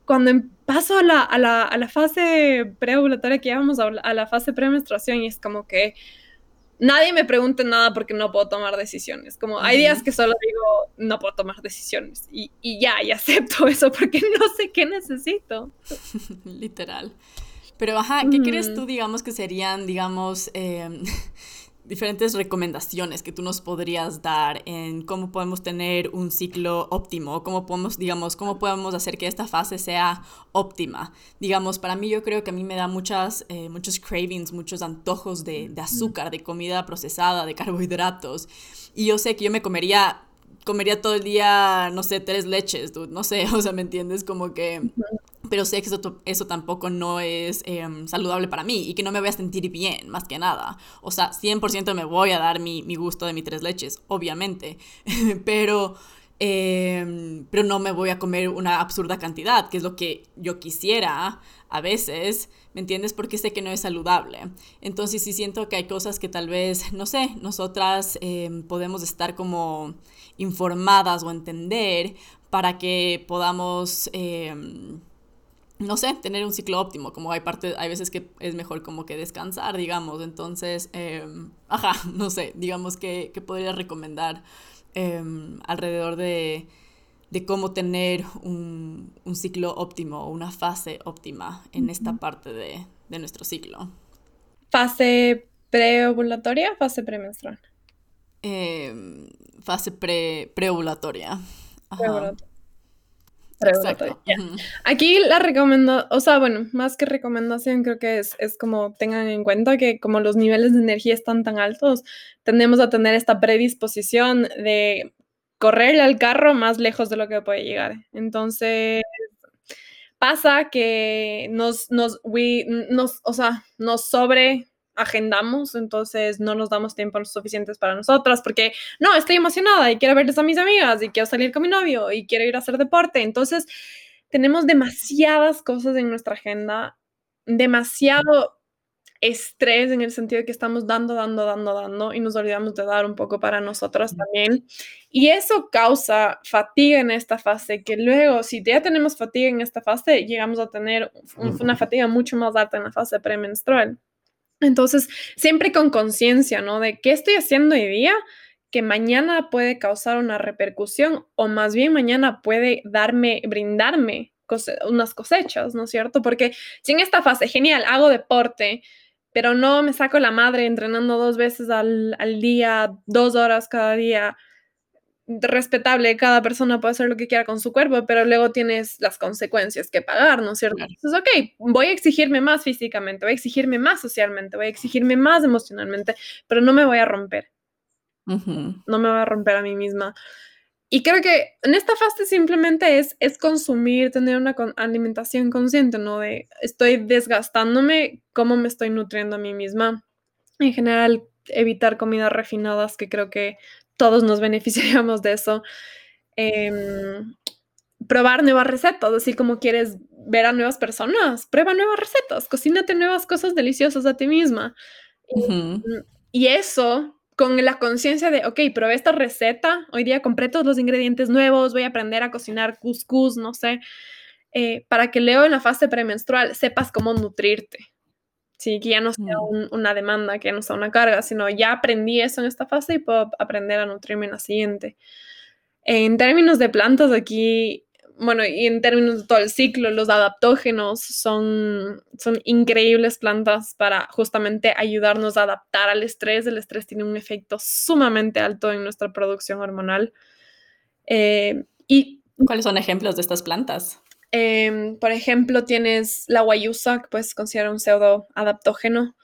cuando em, paso a la, a la, a la fase preovulatoria, que ya vamos a, a la fase premenstruación y es como que nadie me pregunte nada porque no puedo tomar decisiones. Como hay días que solo digo, no puedo tomar decisiones. Y, y ya, y acepto [laughs] eso porque no sé qué necesito. [laughs] Literal. Pero, ajá, ¿qué crees tú, digamos, que serían, digamos, eh, [laughs] diferentes recomendaciones que tú nos podrías dar en cómo podemos tener un ciclo óptimo, cómo podemos, digamos, cómo podemos hacer que esta fase sea óptima. Digamos, para mí yo creo que a mí me da muchas, eh, muchos cravings, muchos antojos de, de azúcar, de comida procesada, de carbohidratos. Y yo sé que yo me comería comería todo el día, no sé, tres leches, no sé, [laughs] o sea, ¿me entiendes? Como que pero sé que eso, eso tampoco no es em, saludable para mí y que no me voy a sentir bien, más que nada. O sea, 100% me voy a dar mi, mi, gusto de mis tres leches, obviamente, [laughs] pero, em, pero no me voy a comer una absurda cantidad, que es lo que yo quisiera a veces, ¿me entiendes? Porque sé que no es saludable. Entonces sí siento que hay cosas que tal vez, no sé, nosotras em, podemos estar como informadas o entender para que podamos no sé, tener un ciclo óptimo, como hay parte, hay veces que es mejor como que descansar, digamos, entonces, em, ajá, [laughs] no sé, digamos que, que podría recomendar em, alrededor de, de, cómo tener un, un, ciclo óptimo, una fase óptima en esta parte de, de nuestro ciclo. ¿Fase preovulatoria o fase premenstrual? Em, fase pre, preovulatoria. Ajá. Aquí la recomiendo, o sea, bueno, más que recomendación, creo que es, es como tengan en cuenta que como los niveles de energía están tan altos, tendemos a tener esta predisposición de correr al carro más lejos de lo que puede llegar. Entonces, pasa que nos, nos, we, nos, o sea, nos sobre agendamos, entonces no nos damos tiempo suficientes para nosotras porque no, estoy emocionada y quiero verles a mis amigas y quiero salir con mi novio y quiero ir a hacer deporte. Entonces, tenemos demasiadas cosas en nuestra agenda, demasiado estrés en el sentido de que estamos dando, dando, dando, dando y nos olvidamos de dar un poco para nosotras también. Y eso causa fatiga en esta fase, que luego, si ya tenemos fatiga en esta fase, llegamos a tener una fatiga mucho más alta en la fase premenstrual. Entonces, siempre con conciencia, ¿no? De qué estoy haciendo hoy día que mañana puede causar una repercusión o más bien mañana puede darme, brindarme unas cosechas, ¿no es cierto? Porque si en esta fase, genial, hago deporte, pero no me saco la madre entrenando dos veces al, al día, dos horas cada día, respetable, cada persona puede hacer lo que quiera con su cuerpo, pero luego tienes las consecuencias que pagar, ¿no es cierto? Entonces, ok, voy a exigirme más físicamente, voy a exigirme más socialmente, voy a exigirme más emocionalmente, pero no me voy a romper. No me voy a romper a mí misma. Y creo que en esta fase simplemente es, es consumir, tener una alimentación consciente, ¿no? De estoy desgastándome, cómo me estoy nutriendo a mí misma. En general, evitar comidas refinadas, que creo que todos nos [laughs] beneficiaríamos de eso. Em, probar nuevas recetas, así como quieres ver a nuevas personas, prueba nuevas recetas, cocínate nuevas cosas deliciosas a ti misma. y, eso con la conciencia de, ok, probé esta receta, hoy día compré todos los ingredientes nuevos, voy a aprender a cocinar couscous, no sé, eh, para que luego en la fase premenstrual sepas cómo nutrirte. Sí, que ya no sea una demanda, que ya no sea una carga, sino ya aprendí eso en esta fase y puedo aprender a nutrirme en la siguiente. En términos de plantas, aquí bueno, y en términos de todo el ciclo, los adaptógenos son, son increíbles plantas para justamente ayudarnos a adaptar al estrés. El estrés tiene un efecto sumamente alto en nuestra producción hormonal. Eh, y, ¿Cuáles son ejemplos de estas plantas? Em, por ejemplo, tienes la guayusa, que puedes considerar un pseudo adaptógeno.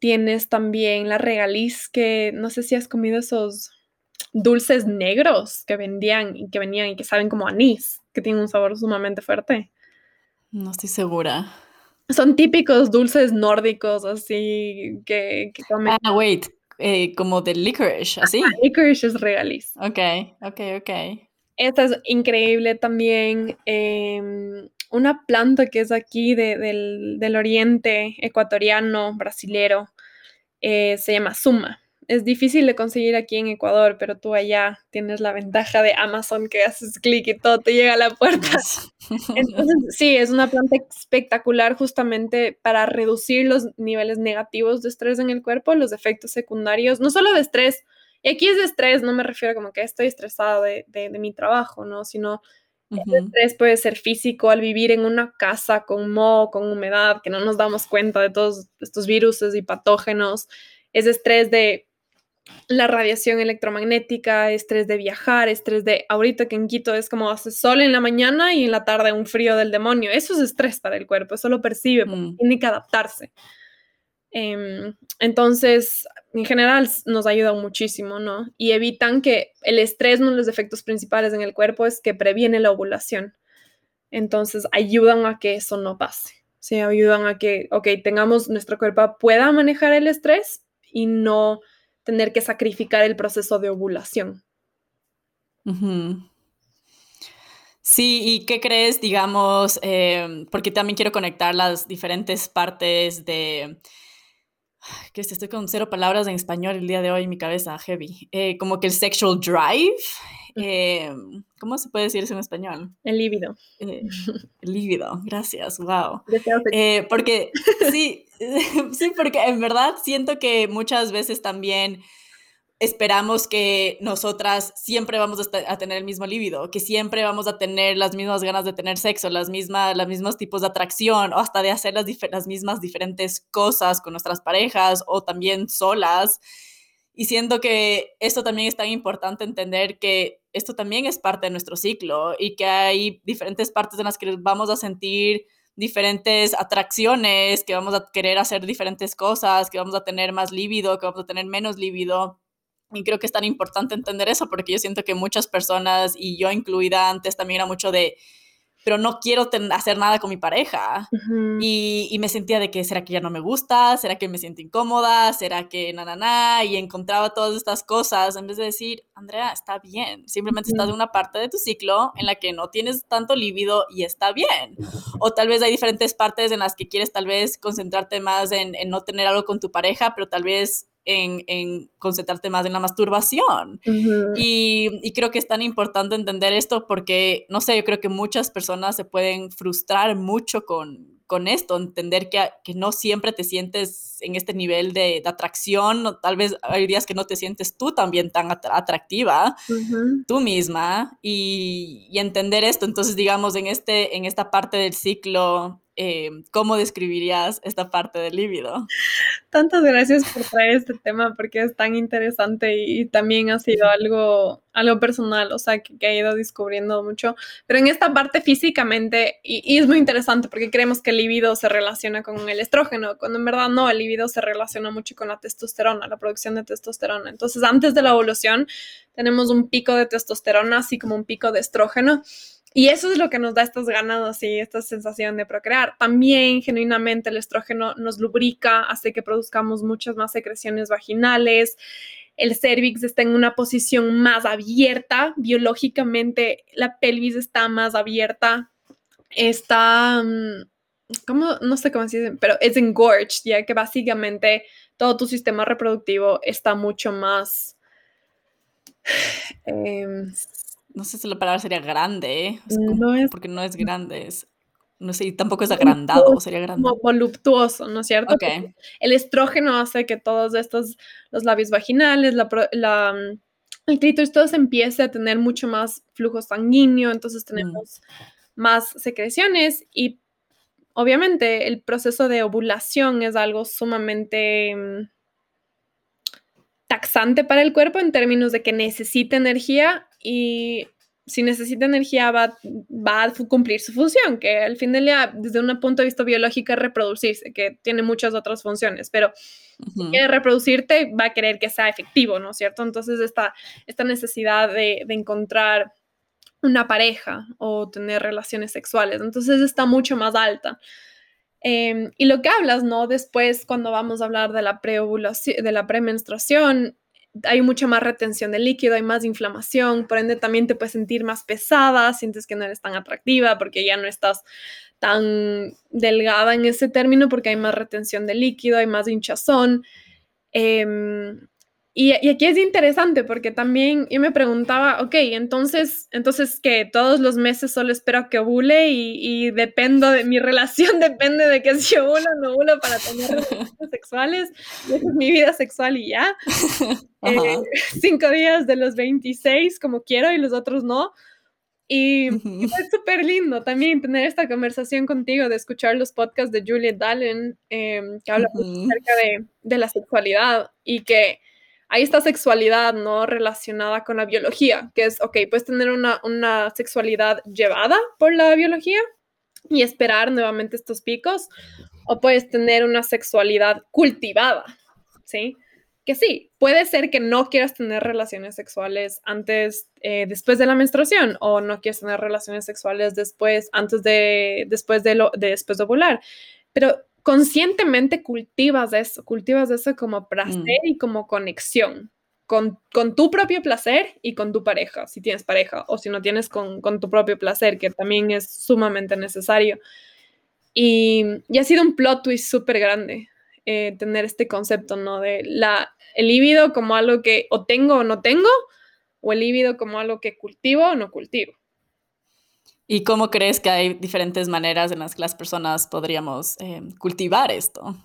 Tienes también la regaliz, que no sé si has comido esos dulces negros que vendían y que venían y que saben como anís, que tienen un sabor sumamente fuerte. No estoy segura. Son típicos dulces nórdicos, así que, que comen. Ah, wait, eh, como de licorice, así. Ah, licorice es regaliz. Ok, ok, ok. Esta es increíble también. Em, una planta que es aquí del, del, oriente ecuatoriano, brasilero, eh, se llama suma es difícil de conseguir aquí en Ecuador, pero tú allá tienes la ventaja de Amazon que haces clic y todo te llega a la puerta. [laughs] Entonces, sí, es una planta espectacular justamente para reducir los niveles negativos de estrés en el cuerpo, los efectos secundarios, no solo de estrés, y aquí es de estrés, no me refiero como que estoy estresado de, mi trabajo, ¿no? Sino el estrés puede ser físico al vivir en una casa con moho, con humedad, que no nos damos cuenta de todos estos virus y patógenos. Es estrés de la radiación electromagnética, estrés de viajar, estrés de ahorita que en Quito es como hace sol en la mañana y en la tarde un frío del demonio. Eso es estrés para el cuerpo, eso lo percibe, mm. tiene que adaptarse. Em, entonces, en general nos ayuda muchísimo, ¿no? Y evitan que el estrés, uno de los efectos principales en el cuerpo es que previene la ovulación. Entonces, ayudan a que eso no pase. Sí, ayudan a que, ok, tengamos, nuestro cuerpo pueda manejar el estrés y no tener que sacrificar el proceso de ovulación. Sí, ¿y qué crees, digamos, em, porque también quiero conectar las diferentes partes de, que estoy con cero palabras en español el día de hoy mi cabeza, heavy, eh, como que el sexual drive, em, ¿cómo se puede decir eso en español? El líbido. Eh, el líbido, gracias, wow. Eh, porque [laughs] sí, [laughs] sí, porque en verdad siento que muchas veces también esperamos que nosotras siempre vamos a, tener el mismo líbido, que siempre vamos a tener las mismas ganas de tener sexo, las mismas, los mismos tipos de atracción, o hasta de hacer las, las mismas diferentes cosas con nuestras parejas o también solas. Y siento que esto también es tan importante entender que esto también es parte de nuestro ciclo y que hay diferentes partes en las que vamos a sentir diferentes atracciones, que vamos a querer hacer diferentes cosas, que vamos a tener más líbido, que vamos a tener menos líbido. Y creo que es tan importante entender eso porque yo siento que muchas personas, y yo incluida antes, también era mucho de, pero no quiero hacer nada con mi pareja. y, y, me sentía de que, ¿será que ya no me gusta? ¿Será que me siento incómoda? ¿Será que na, na, na? Y encontraba todas estas cosas en vez de decir, Andrea, está bien. Simplemente estás en una parte de tu ciclo en la que no tienes tanto líbido y está bien. O tal vez hay diferentes partes en las que quieres tal vez concentrarte más en, en no tener algo con tu pareja, pero tal vez en, concentrarte más en la masturbación. y, creo que es tan importante entender esto porque, no sé, yo creo que muchas personas se pueden frustrar mucho con, con esto, entender que, que, no siempre te sientes en este nivel de, atracción, tal vez hay días que no te sientes tú también tan atractiva, tú misma, y, y, entender esto. Entonces, digamos, en, este, en esta parte del ciclo eh, ¿cómo describirías esta parte del líbido? Tantas gracias por traer este tema porque es tan interesante y, también ha sido algo, algo personal, o sea, que, he ido descubriendo mucho. Pero en esta parte físicamente, y, es muy interesante porque creemos que el líbido se relaciona con el estrógeno, cuando en verdad no, el líbido se relaciona mucho con la testosterona, la producción de testosterona. Entonces, antes de la evolución, tenemos un pico de testosterona, así como un pico de estrógeno. Y eso es lo que nos da estas ganas, así, esta sensación de procrear. También, genuinamente, el estrógeno nos lubrica, hace que produzcamos muchas más secreciones vaginales. El cervix está en una posición más abierta. Biológicamente, la pelvis está más abierta. Está, mm, ¿cómo? No sé cómo se dice, pero es engorged, ya que básicamente todo tu sistema reproductivo está mucho más... [sighs] Eh, no sé si la palabra sería grande, ¿eh? no es, porque no es grande, es, no sé, tampoco es agrandado, sería grande. voluptuoso, ¿no es cierto? El estrógeno hace que todos estos, los labios vaginales, la, el clítoris todo se empiece a tener mucho más flujo sanguíneo, entonces tenemos más secreciones y obviamente el proceso de ovulación es algo sumamente mm, taxante para el cuerpo en términos de que necesita energía y si necesita energía va, va, a cumplir su función, que al fin del día, desde un punto de vista biológico, es reproducirse, que tiene muchas otras funciones, pero si quiere reproducirte, va a querer que sea efectivo, ¿no es cierto? Entonces, esta, esta necesidad de, de encontrar una pareja o tener relaciones sexuales, entonces está mucho más alta. Em, y lo que hablas, ¿no? Después, cuando vamos a hablar de la preovulación, de la premenstruación, hay mucha más retención de líquido, hay más inflamación, por ende también te puedes sentir más pesada, sientes que no eres tan atractiva porque ya no estás tan delgada en ese término porque hay más retención de líquido, hay más hinchazón. Em, y, aquí es interesante porque también yo me preguntaba, ok, entonces, entonces que todos los meses solo espero que ovule y, dependo de mi relación, [laughs] depende de que si ovulo o no ovulo para tener [laughs] relaciones sexuales. esa es mi vida sexual y ya. [laughs] Eh, cinco días de los 26 como quiero y los otros no. Y, es súper lindo también tener esta conversación contigo, de escuchar los podcasts de Juliet Dallen, em, que habla acerca de, de la sexualidad y que hay esta sexualidad, ¿no? Relacionada con la biología, que es, ok, puedes tener una, una sexualidad llevada por la biología y esperar nuevamente estos picos, o puedes tener una sexualidad cultivada, ¿sí? Que sí, puede ser que no quieras tener relaciones sexuales antes, eh, después de la menstruación, o no quieras tener relaciones sexuales después, antes de, después de, lo, de después de ovular, pero conscientemente cultivas eso, cultivas eso como placer mm. y como conexión con, con, tu propio placer y con tu pareja, si tienes pareja o si no tienes con, con tu propio placer, que también es sumamente necesario. Y, y ha sido un plot twist súper grande eh, tener este concepto, ¿no? De la, el líbido como algo que o tengo o no tengo, o el líbido como algo que cultivo o no cultivo. ¿Y cómo crees que hay diferentes maneras en las que las personas podríamos em, cultivar esto?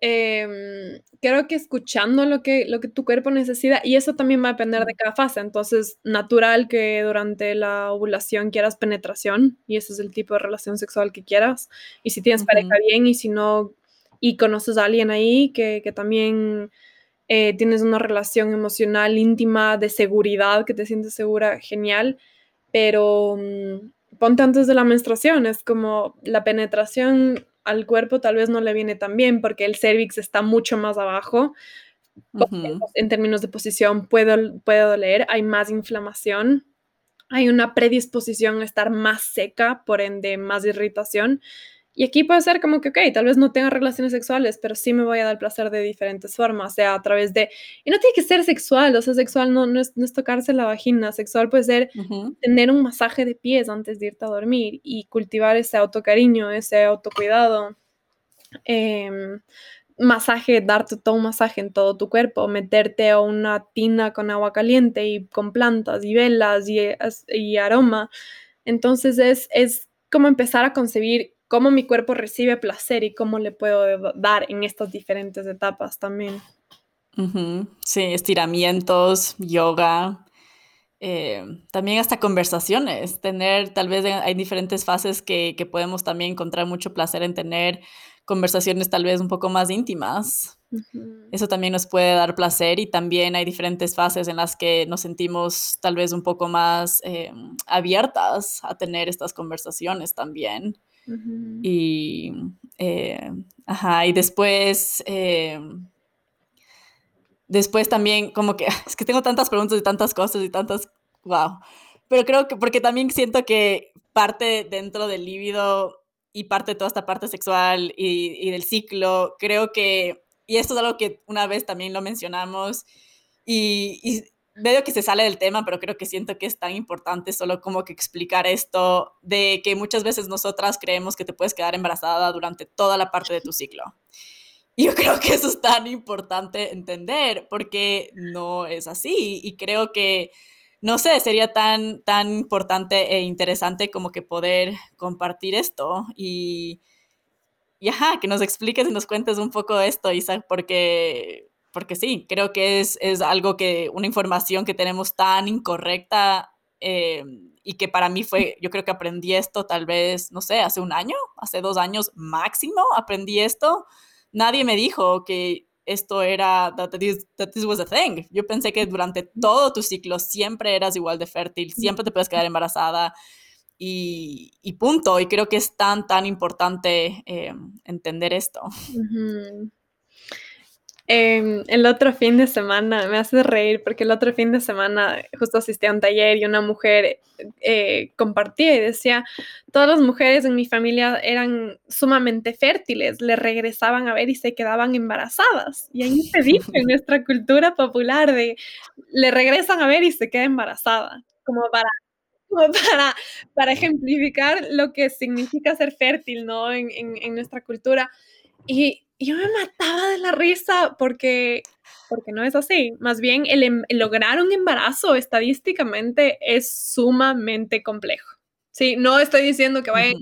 Em, creo que escuchando lo que, lo que tu cuerpo necesita, y eso también va a depender de cada fase. Entonces, natural que durante la ovulación quieras penetración, y ese es el tipo de relación sexual que quieras. Y si tienes pareja, bien, y si no, y conoces a alguien ahí que, que también eh, tienes una relación emocional íntima, de seguridad, que te sientes segura, genial pero mm, ponte antes de la menstruación, es como la penetración al cuerpo tal vez no le viene tan bien porque el cervix está mucho más abajo. En términos de posición puede, puede doler, hay más inflamación, hay una predisposición a estar más seca, por ende más irritación. Y aquí puede ser como que, ok, tal vez no tenga relaciones sexuales, pero sí me voy a dar placer de diferentes formas, o sea, a través de... Y no tiene que ser sexual, o sea, sexual no, no, es, no es tocarse la vagina, sexual puede ser tener un masaje de pies antes de irte a dormir y cultivar ese autocariño, ese autocuidado. Em, masaje, darte todo un masaje en todo tu cuerpo, meterte a una tina con agua caliente y con plantas y velas y, y aroma. Entonces es, es como empezar a concebir cómo mi cuerpo recibe placer y cómo le puedo dar en estas diferentes etapas también. Sí, estiramientos, yoga, eh, también hasta conversaciones, tener, tal vez hay diferentes fases que, podemos también encontrar mucho placer en tener conversaciones tal vez un poco más íntimas. Eso también nos puede dar placer y también hay diferentes fases en las que nos sentimos tal vez un poco más eh, abiertas a tener estas conversaciones también. Y, eh, ajá, y después, eh, después también como que, [laughs] es que tengo tantas preguntas y tantas cosas y tantas, wow. Pero creo que, porque también siento que parte dentro del líbido y parte de toda esta parte sexual y, y del ciclo, creo que, y esto es algo que una vez también lo mencionamos, y, y medio que se sale del tema, pero creo que siento que es tan importante solo como que explicar esto de que muchas veces nosotras creemos que te puedes quedar embarazada durante toda la parte de tu ciclo. Y yo creo que eso es tan importante entender porque no es así y creo que no sé, sería tan tan importante e interesante como que poder compartir esto y y ajá, que nos expliques y nos cuentes un poco esto, Isaac, porque porque sí, creo que es, es algo que, una información que tenemos tan incorrecta eh, y que para mí fue, yo creo que aprendí esto tal vez, no sé, hace un año, hace dos años máximo, aprendí esto. Nadie me dijo que esto era, that this, that this was a thing. Yo pensé que durante todo tu ciclo siempre eras igual de fértil, siempre te puedes quedar embarazada y, y punto. Y creo que es tan, tan importante eh, entender esto. Em, el otro fin de semana, me hace reír porque el otro fin de semana justo asistí a un taller y una mujer eh, compartía y decía, todas las mujeres en mi familia eran sumamente fértiles, le regresaban a ver y se quedaban embarazadas. Y ahí se dice en nuestra cultura popular de, le regresan a ver y se queda embarazada, como para para, para ejemplificar lo que significa ser fértil, ¿no? En, en, en nuestra cultura. Y, yo me mataba de la risa porque, porque no es así. Más bien, em, el, lograr un embarazo estadísticamente es sumamente complejo. Sí, no estoy diciendo que vayan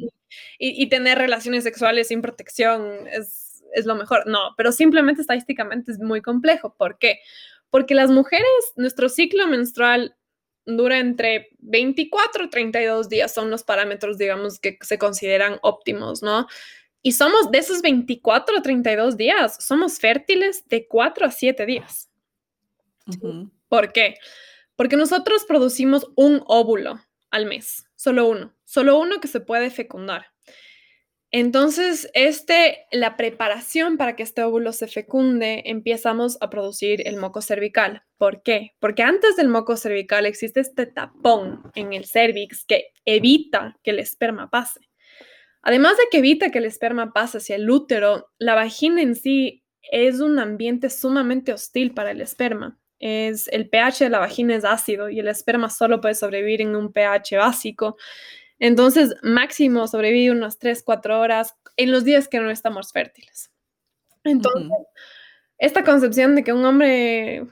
y, tener relaciones sexuales sin protección es, es lo mejor. No, pero simplemente estadísticamente es muy complejo. ¿Por qué? Porque las mujeres, nuestro ciclo menstrual dura entre 24 y 32 días, son los parámetros, digamos, que se consideran óptimos, ¿no? Y somos de esos 24 a 32 días, somos fértiles de 4 a 7 días. ¿Por qué? Porque nosotros producimos un óvulo al mes, solo uno, solo uno que se puede fecundar. Entonces, este, la preparación para que este óvulo se fecunde, empezamos a producir el moco cervical. ¿Por qué? Porque antes del moco cervical existe este tapón en el cervix que evita que el esperma pase. Además de que evita que el esperma pase hacia el útero, la vagina en sí es un ambiente sumamente hostil para el esperma. Es, el pH de la vagina es ácido y el esperma solo puede sobrevivir en un pH básico. Entonces, máximo sobrevive unas 3, 4 horas en los días que no estamos fértiles. Entonces, esta concepción de que un hombre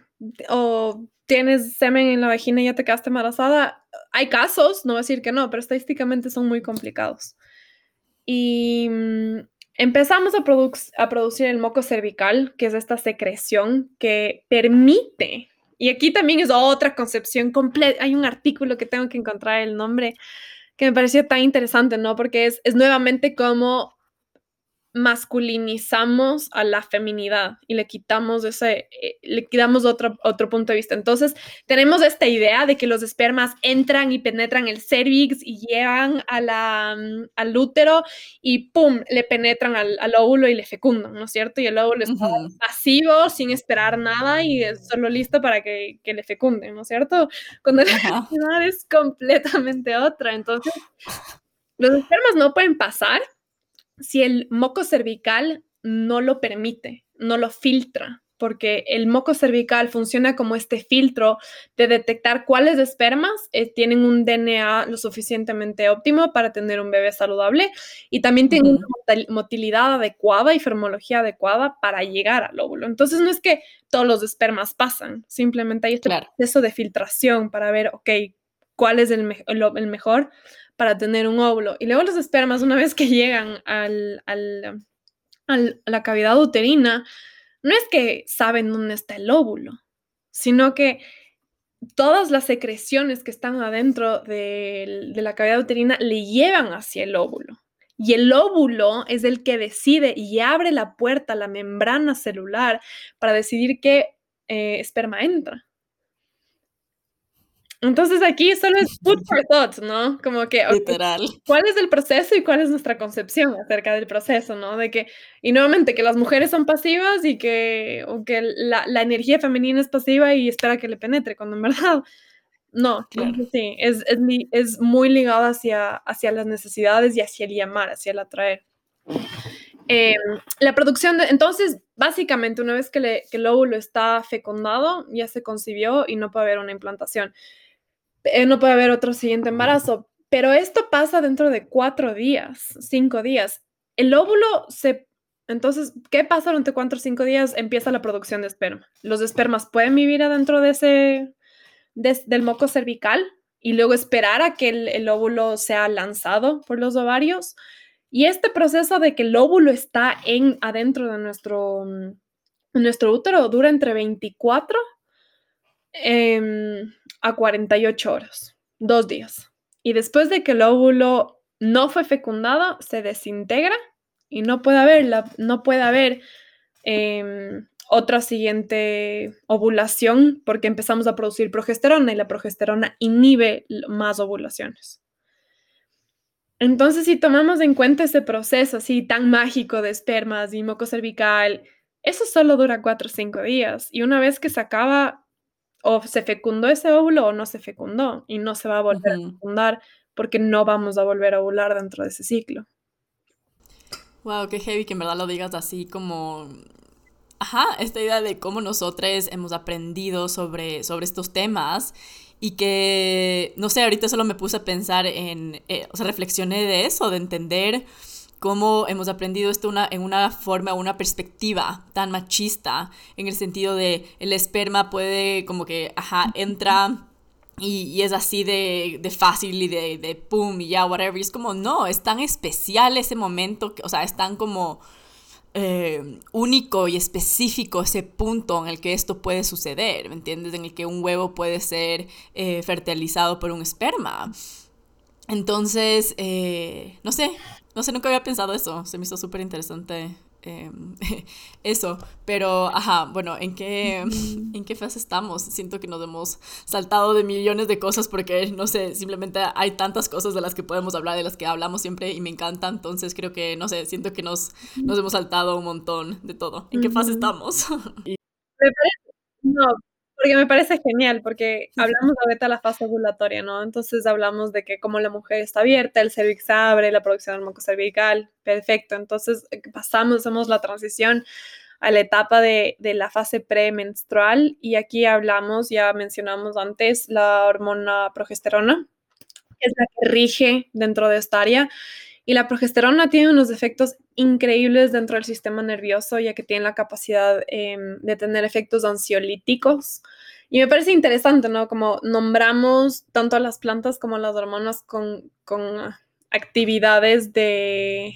o tienes semen en la vagina y ya te quedaste embarazada, hay casos, no voy a decir que no, pero estadísticamente son muy complicados. Y mm, empezamos a, producir el moco cervical, que es esta secreción que permite, y aquí también es otra concepción completa, hay un artículo que tengo que encontrar el nombre, que me pareció tan interesante, ¿no? Porque es, es nuevamente como masculinizamos a la feminidad y le quitamos ese, eh, le quitamos otro, otro punto de vista. Entonces, tenemos esta idea de que los espermas entran y penetran el cervix y llegan a la, mm, al útero y ¡pum! le penetran al, óvulo y le fecundan, ¿no es cierto? Y el óvulo está pasivo, sin esperar nada y solo listo para que, que le fecunden, ¿no es cierto? Cuando la realidad [laughs] es completamente otra. Entonces, los espermas no pueden pasar si el moco cervical no lo permite, no lo filtra, porque el moco cervical funciona como este filtro de detectar cuáles espermas eh, tienen un DNA lo suficientemente óptimo para tener un bebé saludable y también tienen una motilidad adecuada y fermología adecuada para llegar al óvulo. Entonces no es que todos los espermas pasan, simplemente hay este proceso de filtración para ver, ok, cuál es el, el mejor para tener un óvulo. Y luego los espermas, una vez que llegan al, al, a la cavidad uterina, no es que saben dónde está el óvulo, sino que todas las secreciones que están adentro de, de la cavidad uterina le llevan hacia el óvulo. Y el óvulo es el que decide y abre la puerta, la membrana celular, para decidir qué eh, esperma entra. Entonces aquí solo es food for thought, ¿no? Como que, Literal. ¿cuál es el proceso y cuál es nuestra concepción acerca del proceso, ¿no? De que, y nuevamente, que las mujeres son pasivas y que, o que la, la energía femenina es pasiva y espera que le penetre, cuando en [laughs] verdad, no, sí, es, es, es, muy ligado hacia, hacia las necesidades y hacia el llamar, hacia el atraer. Em, la producción de, entonces, básicamente, una vez que, le, que el óvulo está fecundado, ya se concibió y no puede haber una implantación. Eh, no puede haber otro siguiente embarazo. Pero esto pasa dentro de cuatro días, cinco días. El óvulo se... Entonces, ¿qué pasa durante cuatro o cinco días? Empieza la producción de esperma. Los espermas pueden vivir adentro de ese... del moco cervical y luego esperar a que el, el óvulo sea lanzado por los ovarios. Y este proceso de que el óvulo está en, adentro de nuestro nuestro útero dura entre 24 em, a 48 horas, dos días. Y después de que el óvulo no fue fecundado, se desintegra y no puede haber, no puede haber em, otra siguiente ovulación porque empezamos a producir progesterona y la progesterona inhibe más ovulaciones. Entonces, si tomamos en cuenta ese proceso así tan mágico de espermas y moco cervical, eso solo dura cuatro o cinco días. Y una vez que se acaba, o se fecundó ese óvulo o no se fecundó, y no se va a volver a fecundar porque no vamos a volver a ovular dentro de ese ciclo. Wow, qué heavy que en verdad lo digas así como ajá, esta idea de cómo nosotros hemos aprendido sobre, sobre estos temas y que, no sé, ahorita solo me puse a pensar en, eh, o sea, reflexioné de eso, de entender cómo hemos aprendido esto una, en una forma, una perspectiva tan machista, en el sentido de el esperma puede como que, ajá, entra y, es así de, de, fácil y de, de pum y ya, whatever. Y es como, no, es tan especial ese momento, o sea, es tan como eh, único y específico ese punto en el que esto puede suceder, ¿me entiendes? En el que un huevo puede ser eh, fertilizado por un esperma. Entonces, eh, no sé, no sé, nunca había pensado eso, se me hizo súper interesante Em, [laughs] eso, pero, ajá, bueno, ¿en qué, [laughs] ¿en qué fase estamos? Siento que nos hemos saltado de millones de cosas porque, no sé, simplemente hay tantas cosas de las que podemos hablar, de las que hablamos siempre y me encanta, entonces creo que, no sé, siento que nos, nos hemos saltado un montón de todo. ¿En qué fase estamos? [laughs] no, porque me parece genial, porque hablamos ahorita de la fase ovulatoria, ¿no? Entonces hablamos de que como la mujer está abierta, el cervix abre, la producción del cervical, perfecto. Entonces eh, pasamos, hacemos la transición a la etapa de, de, la fase premenstrual y aquí hablamos, ya mencionamos antes, la hormona progesterona, que es la que rige dentro de esta área y la progesterona tiene unos efectos increíbles dentro del sistema nervioso, ya que tiene la capacidad em, de tener efectos ansiolíticos. Y me parece interesante, ¿no? Como nombramos tanto a las plantas como a las hormonas con, actividades de,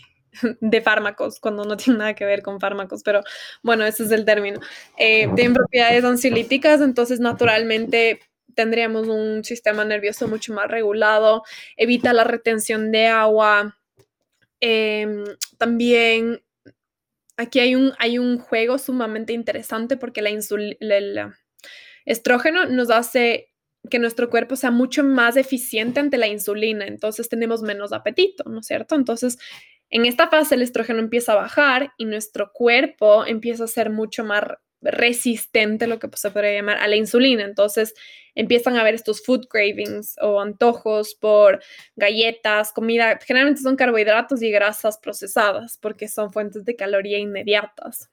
de fármacos, cuando no tiene nada que ver con fármacos, pero bueno, ese es el término. Eh, tienen propiedades ansiolíticas, entonces naturalmente tendríamos un sistema nervioso mucho más regulado, evita la retención de agua, Em, también aquí hay un, hay un juego sumamente interesante porque la el estrógeno nos hace que nuestro cuerpo sea mucho más eficiente ante la insulina, entonces tenemos menos apetito, ¿no es cierto? Entonces, en esta fase el estrógeno empieza a bajar y nuestro cuerpo empieza a ser mucho más resistente, lo que se podría llamar, a la insulina. Entonces empiezan a haber estos food cravings o antojos por galletas, comida. Generalmente son carbohidratos y grasas procesadas porque son fuentes de caloría inmediatas.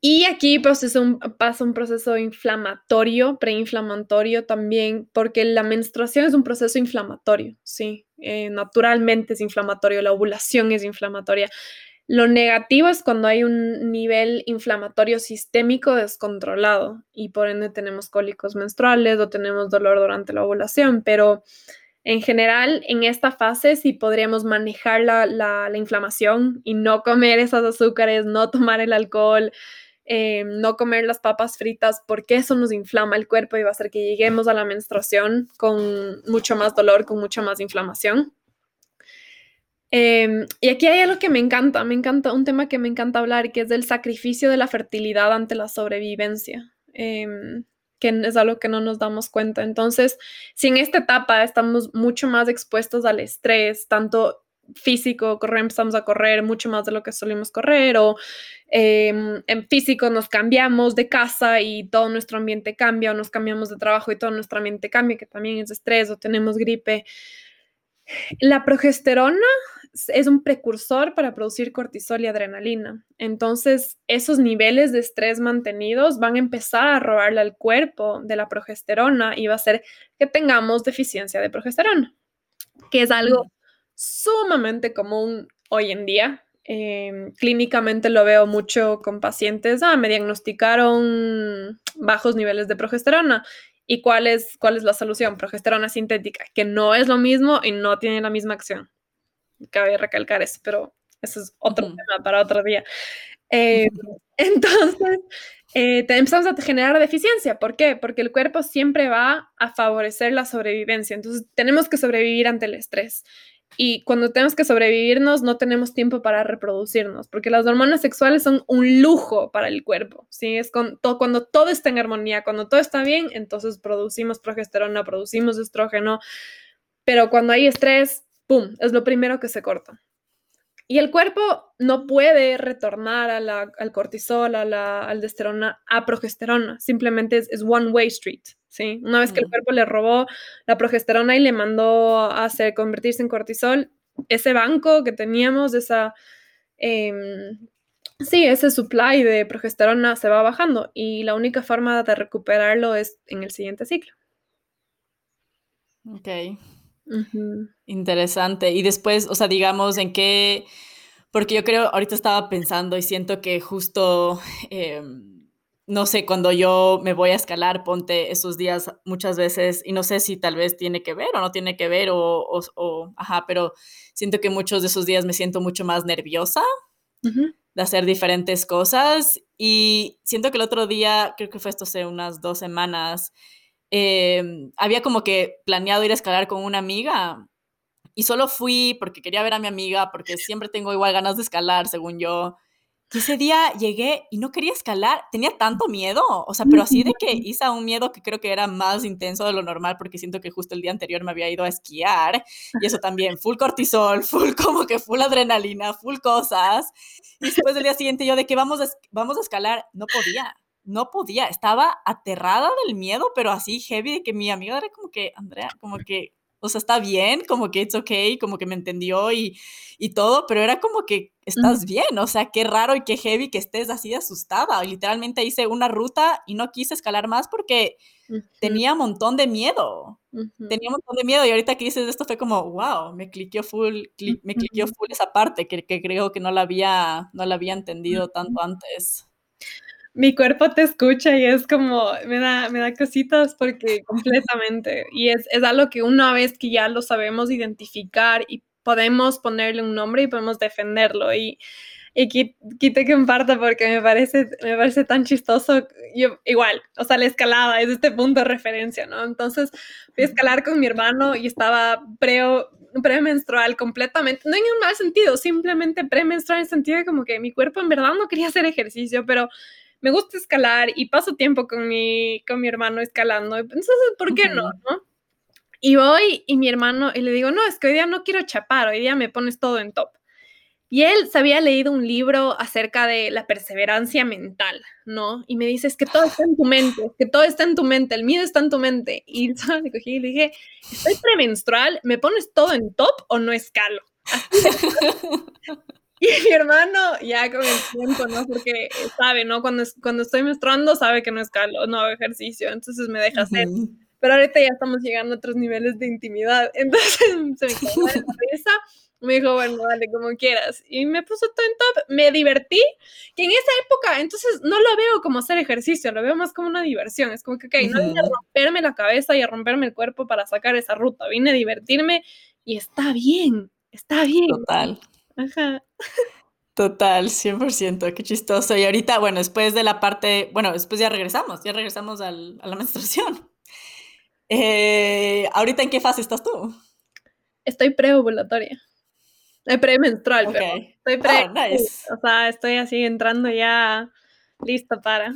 Y aquí pues, pasa un proceso inflamatorio, preinflamatorio también, porque la menstruación es un proceso inflamatorio, sí, eh, naturalmente es inflamatorio, la ovulación es inflamatoria. Lo negativo es cuando hay un nivel inflamatorio sistémico descontrolado y por ende tenemos cólicos menstruales o tenemos dolor durante la ovulación, pero en general en esta fase sí podríamos manejar la, inflamación y no comer esos azúcares, no tomar el alcohol, eh, no comer las papas fritas porque eso nos inflama el cuerpo y va a hacer que lleguemos a la menstruación con mucho más dolor, con mucha más inflamación. Em, y aquí hay algo que me encanta, me encanta un tema que me encanta hablar, que es del sacrificio de la fertilidad ante la sobrevivencia, em, que es algo que no nos damos cuenta. Entonces, si en esta etapa estamos mucho más expuestos al estrés, tanto físico, correr, empezamos a correr mucho más de lo que solemos correr, o em, en físico nos cambiamos de casa y todo nuestro ambiente cambia, o nos cambiamos de trabajo y todo nuestro ambiente cambia, que también es estrés, o tenemos gripe. La progesterona es un precursor para producir cortisol y adrenalina. Entonces, esos niveles de estrés mantenidos van a empezar a robarle al cuerpo de la progesterona y va a hacer que tengamos deficiencia de progesterona, que es algo sumamente común hoy en día. Em, clínicamente lo veo mucho con pacientes, ah, me diagnosticaron bajos niveles de progesterona. ¿Y cuál es, cuál es la solución? Progesterona sintética, que no es lo mismo y no tiene la misma acción cabe recalcar eso, pero eso es otro tema para otro día. Eh, [laughs] entonces, eh, empezamos a generar deficiencia. ¿Por qué? Porque el cuerpo siempre va a favorecer la sobrevivencia. Entonces, tenemos que sobrevivir ante el estrés. Y cuando tenemos que sobrevivirnos, no tenemos tiempo para reproducirnos, porque las hormonas sexuales son un lujo para el cuerpo, ¿sí? Es con cuando todo está en armonía, cuando todo está bien, entonces producimos progesterona, producimos estrógeno, pero cuando hay estrés, ¡pum!, es lo primero que se corta. Y el cuerpo no puede retornar al cortisol, a la aldosterona, a progesterona. Simplemente es, one way street, ¿sí? Una vez que el cuerpo le robó la progesterona y le mandó a hacer, convertirse en cortisol, ese banco que teníamos, esa... Em, sí, ese supply de progesterona se va bajando y la única forma de recuperarlo es en el siguiente ciclo. Ok. Interesante. Y después, o sea, digamos, ¿en qué? Porque yo creo, ahorita estaba pensando y siento que justo, em, no sé, cuando yo me voy a escalar, ponte esos días muchas veces, y no sé si tal vez tiene que ver o no tiene que ver, o, o, ajá, pero siento que muchos de esos días me siento mucho más nerviosa. de hacer diferentes cosas y siento que el otro día, creo que fue esto hace unas dos semanas, Em, había como que planeado ir a escalar con una amiga y solo fui porque quería ver a mi amiga, porque siempre tengo igual ganas de escalar, según yo. Y ese día llegué y no quería escalar, tenía tanto miedo, o sea, pero así de que hice un miedo que creo que era más intenso de lo normal, porque siento que justo el día anterior me había ido a esquiar, y eso también, full cortisol, full como que full adrenalina, full cosas. Y después del día siguiente yo de que vamos a, vamos a escalar, no podía, no podía, estaba aterrada del miedo, pero así heavy de que mi amiga era como que, Andrea, como que, o sea, está bien, como que it's okay, como que me entendió y, y todo, pero era como que estás bien, o sea, qué raro y qué heavy que estés así asustada. Literalmente hice una ruta y no quise escalar más porque tenía un montón de miedo. Tenía un montón de miedo y ahorita que dices esto fue como, wow, me cliqueó full, me cliqueó full esa parte que, que, creo que no la había, no la había entendido tanto antes mi cuerpo te escucha y es como, me da, me da cositas porque [laughs] completamente. Y es, es algo que una vez que ya lo sabemos identificar y podemos ponerle un nombre y podemos defenderlo. Y, y quite que parta porque me parece, me parece tan chistoso. Yo, igual, o sea, la escalada es este punto de referencia, ¿no? Entonces, fui a escalar con mi hermano y estaba preo, premenstrual completamente, no en un mal sentido, simplemente premenstrual en el sentido de como que mi cuerpo en verdad no quería hacer ejercicio, pero me gusta escalar y paso tiempo con mi, con mi hermano escalando. Entonces, ¿por qué no, no? Y voy y mi hermano, y le digo, no, es que hoy día no quiero chapar, hoy día me pones todo en top. Y él se había leído un libro acerca de la perseverancia mental, ¿no? Y me dice, es que todo está en tu mente, que todo está en tu mente, el miedo está en tu mente. Y [laughs] le cogí y le dije, estoy premenstrual, ¿me pones todo en top o no escalo? [laughs] [laughs] Y mi hermano, ya con el tiempo, ¿no? Porque sabe, ¿no? Cuando, cuando estoy menstruando, sabe que no escalo, no hago ejercicio, entonces me deja hacer. Pero ahorita ya estamos llegando a otros niveles de intimidad. [laughs] Entonces se me quedó la cabeza. Me dijo, bueno, dale, como quieras. Y me puso todo en top. Me divertí. Que en esa época, entonces no lo veo como hacer ejercicio, lo veo más como una diversión. Es como que, ok, no vine a romperme la cabeza y a romperme el cuerpo para sacar esa ruta. Vine a divertirme y está bien, está bien. Total. Ajá. Total, 100%, qué chistoso. Y ahorita, bueno, después de la parte, bueno, después ya regresamos, ya regresamos al, a la [laughs] menstruación. Eh, ¿Ahorita en qué fase estás tú? Estoy preovulatoria. Eh, premenstrual, pero estoy pre. Oh, nice. O sea, estoy así entrando ya lista para.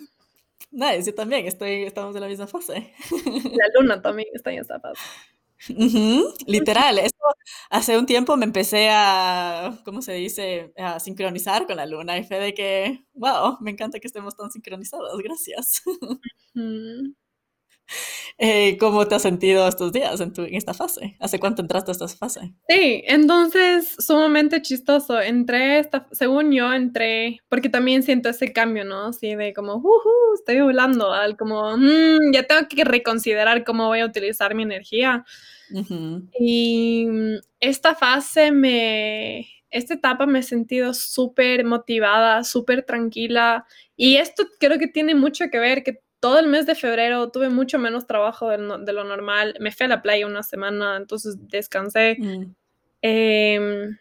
Nice, yo también estoy, estamos en la misma fase. La luna también está en esta fase. [laughs] literal, eso hace un tiempo me empecé a, ¿cómo se dice?, a sincronizar con la luna y fue de que, wow, me encanta que estemos tan sincronizados, gracias. [laughs] Eh, ¿Cómo te has sentido estos días en, tu, en esta fase? ¿Hace cuánto entraste a esta fase? Sí, entonces sumamente chistoso. Entré, esta, según yo, entré, porque también siento ese cambio, ¿no? Así de como, uh, estoy volando, al como, mm, ya tengo que reconsiderar cómo voy a utilizar mi energía. Y esta fase me, esta etapa me he sentido súper motivada, súper tranquila. Y esto creo que tiene mucho que ver que todo el mes de febrero tuve mucho menos trabajo de, lo normal. Me fui a la playa una semana, entonces descansé. Mm. Em,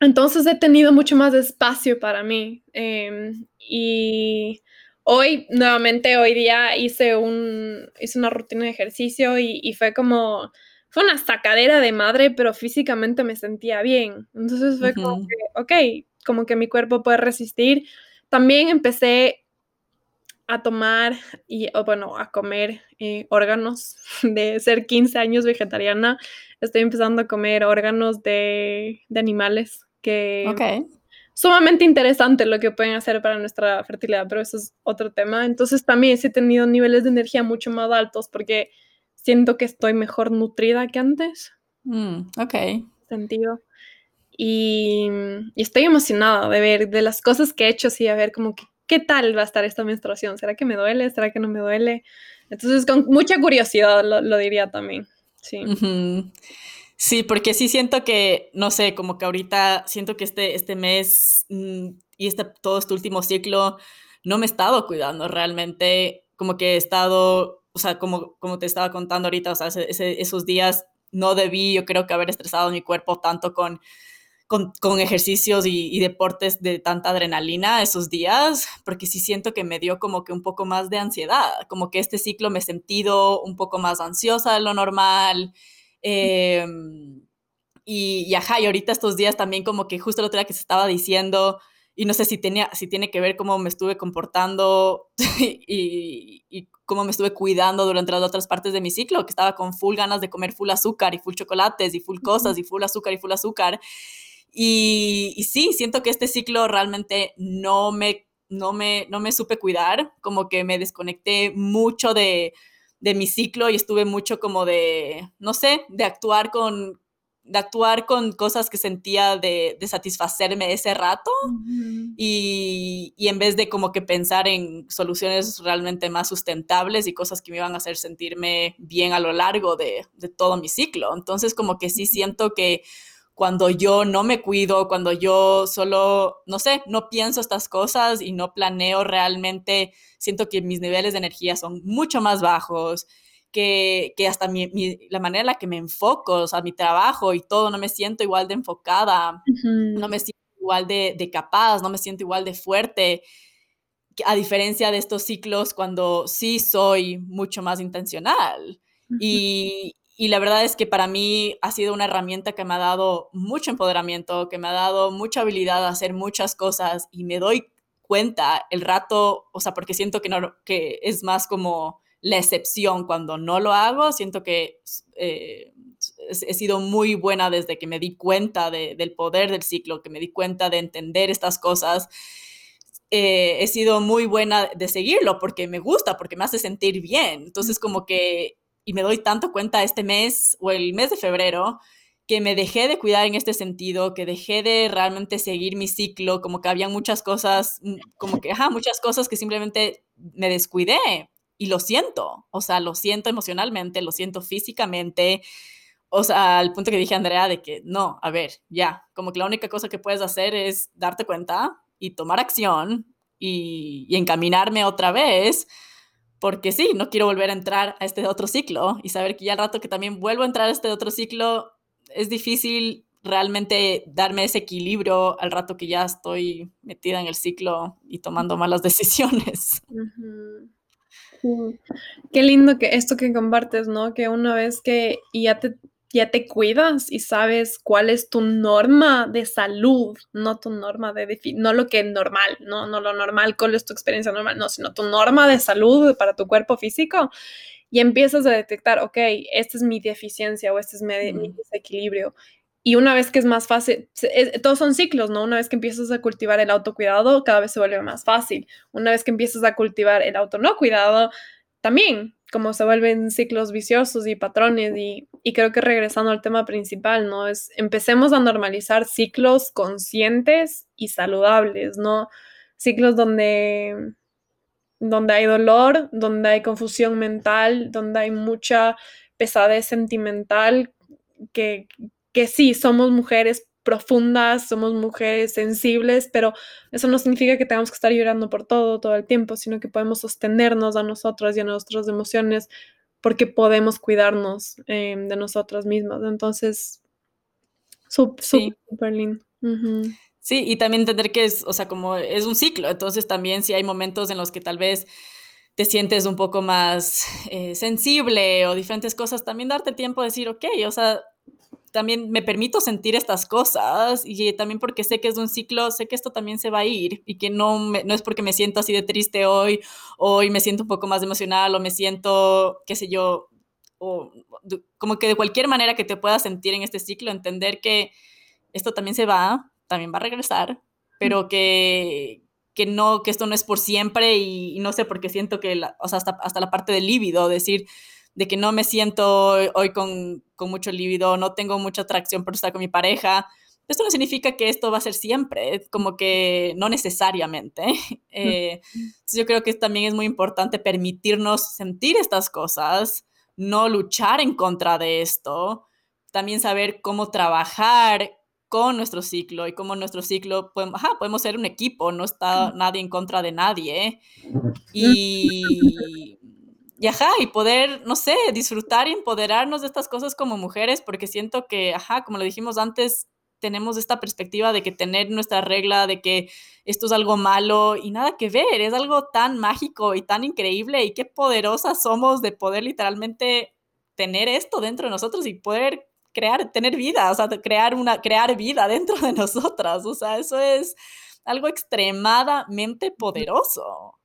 entonces he tenido mucho más espacio para mí. Em, y hoy, nuevamente, hoy día hice, un, hice una rutina de ejercicio y, fue como, fue una sacadera de madre, pero físicamente me sentía bien. Entonces fue como que, ok, como que mi cuerpo puede resistir. También empecé a tomar y, o bueno, a comer eh, órganos [laughs] de ser 15 años vegetariana. Estoy empezando a comer órganos de, de animales que Ok. sumamente interesante lo que pueden hacer para nuestra fertilidad, pero eso es otro tema. Entonces también he tenido niveles de energía mucho más altos porque siento que estoy mejor nutrida que antes. Mm, ok. Sentido. Y, y, estoy emocionada de ver de las cosas que he hecho, sí, a ver como que qué tal va a estar esta menstruación. ¿Será que me duele? ¿Será que no me duele? Entonces, con mucha curiosidad lo, lo diría también. Sí. Uh -huh. Sí, porque sí siento que, no sé, como que ahorita siento que este, este mes mmm, y este, todo este último ciclo no me he estado cuidando realmente, como que he estado, o sea, como, como te estaba contando ahorita, o sea, ese, esos días no debí, yo creo que haber estresado mi cuerpo tanto con, con, con ejercicios y, y, deportes de tanta adrenalina esos días, porque sí siento que me dio como que un poco más de ansiedad, como que este ciclo me he sentido un poco más ansiosa de lo normal, eh, y, y, ajá, y ahorita estos días también como que justo el otro día que se estaba diciendo, y no sé si, tenía, si tiene que ver cómo me estuve comportando [laughs] y, y, cómo me estuve cuidando durante las otras partes de mi ciclo, que estaba con full ganas de comer full azúcar y full chocolates y full cosas y full azúcar y full azúcar. Y, y sí, siento que este ciclo realmente no me, no, me, no me supe cuidar, como que me desconecté mucho de, de mi ciclo y estuve mucho como de, no sé, de actuar con, de actuar con cosas que sentía de, de satisfacerme ese rato uh -huh. y, y, en vez de como que pensar en soluciones realmente más sustentables y cosas que me iban a hacer sentirme bien a lo largo de, de todo mi ciclo. Entonces como que sí siento que cuando yo no me cuido, cuando yo solo, no sé, no pienso estas cosas y no planeo realmente, siento que mis niveles de energía son mucho más bajos, que, que hasta mi, mi, la manera en la que me enfoco, o sea, mi trabajo y todo, no me siento igual de enfocada, uh -huh. no me siento igual de, de, capaz, no me siento igual de fuerte, a diferencia de estos ciclos cuando sí soy mucho más intencional. Y, y la verdad es que para mí ha sido una herramienta que me ha dado mucho empoderamiento, que me ha dado mucha habilidad a hacer muchas cosas y me doy cuenta el rato, o sea, porque siento que, no, que es más como la excepción cuando no lo hago, siento que eh, he sido muy buena desde que me di cuenta de, del poder del ciclo, que me di cuenta de entender estas cosas. Eh, he sido muy buena de seguirlo porque me gusta, porque me hace sentir bien. Entonces, como que y me doy tanto cuenta este mes o el mes de febrero que me dejé de cuidar en este sentido, que dejé de realmente seguir mi ciclo, como que había muchas cosas, mm, como que, ajá, muchas cosas que simplemente me descuidé y lo siento, o sea, lo siento emocionalmente, lo siento físicamente, o sea, al punto que dije Andrea de que no, a ver, ya, como que la única cosa que puedes hacer es darte cuenta y tomar acción y encaminarme otra vez porque sí, no quiero volver a entrar a este otro ciclo y saber que ya al rato que también vuelvo a entrar a este otro ciclo, es difícil realmente darme ese equilibrio al rato que ya estoy metida en el ciclo y tomando malas [laughs] decisiones. Qué lindo que esto que compartes, ¿no? Que una vez que ya te ya te cuidas y sabes cuál es tu norma de salud, no tu norma de no lo que es normal, no, no lo normal, cuál es tu experiencia normal, no, sino tu norma de salud para tu cuerpo físico y empiezas a detectar, ok, esta es mi deficiencia o este es mi, mm. mi desequilibrio. Y una vez que es más fácil, es, todos son ciclos, ¿no? Una vez que empiezas a cultivar el autocuidado, cada vez se vuelve más fácil. Una vez que empiezas a cultivar el auto no cuidado, también como se vuelven ciclos viciosos y patrones y, y, creo que regresando al tema principal, ¿no? Es empecemos a normalizar ciclos conscientes y saludables, ¿no? Ciclos donde, donde hay dolor, donde hay confusión mental, donde hay mucha pesadez sentimental, que, que sí, somos mujeres profundas, somos mujeres sensibles, pero eso no significa que tengamos que estar llorando por todo, todo el tiempo, sino que podemos sostenernos a nosotras y a nuestras emociones porque podemos cuidarnos eh, de nosotras mismas. Entonces, súper, sí. lindo. Sí, y también entender que es, o sea, como es un ciclo, entonces también si hay momentos en los que tal vez te sientes un poco más eh, sensible o diferentes cosas, también darte tiempo de decir, ok, o sea, también me permito sentir estas cosas y también porque sé que es un ciclo, sé que esto también se va a ir y que no, no es porque me siento así de triste hoy, hoy me siento un poco más emocional o me siento, qué sé yo, o como que de cualquier manera que te puedas sentir en este ciclo, entender que esto también se va, también va a regresar, pero que, que no, que esto no es por siempre y, no sé, porque siento que, o sea, hasta, hasta la parte del líbido, decir, de que no me siento hoy con, con mucho líbido, no tengo mucha atracción por estar con mi pareja, esto no significa que esto va a ser siempre, como que no necesariamente. [laughs] Eh, yo creo que también es muy importante permitirnos sentir estas cosas, no luchar en contra de esto, también saber cómo trabajar con nuestro ciclo y cómo nuestro ciclo, podemos, podemos ser un equipo, no está nadie en contra de nadie. Y, y ajá, y poder, no sé, disfrutar y empoderarnos de estas cosas como mujeres, porque siento que, ajá, como lo dijimos antes, tenemos esta perspectiva de que tener nuestra regla, de que esto es algo malo y nada que ver, es algo tan mágico y tan increíble y qué poderosas somos de poder literalmente tener esto dentro de nosotros y poder crear, tener vida, o sea, crear, una, crear vida [laughs] dentro de nosotras. O sea, eso es algo extremadamente poderoso.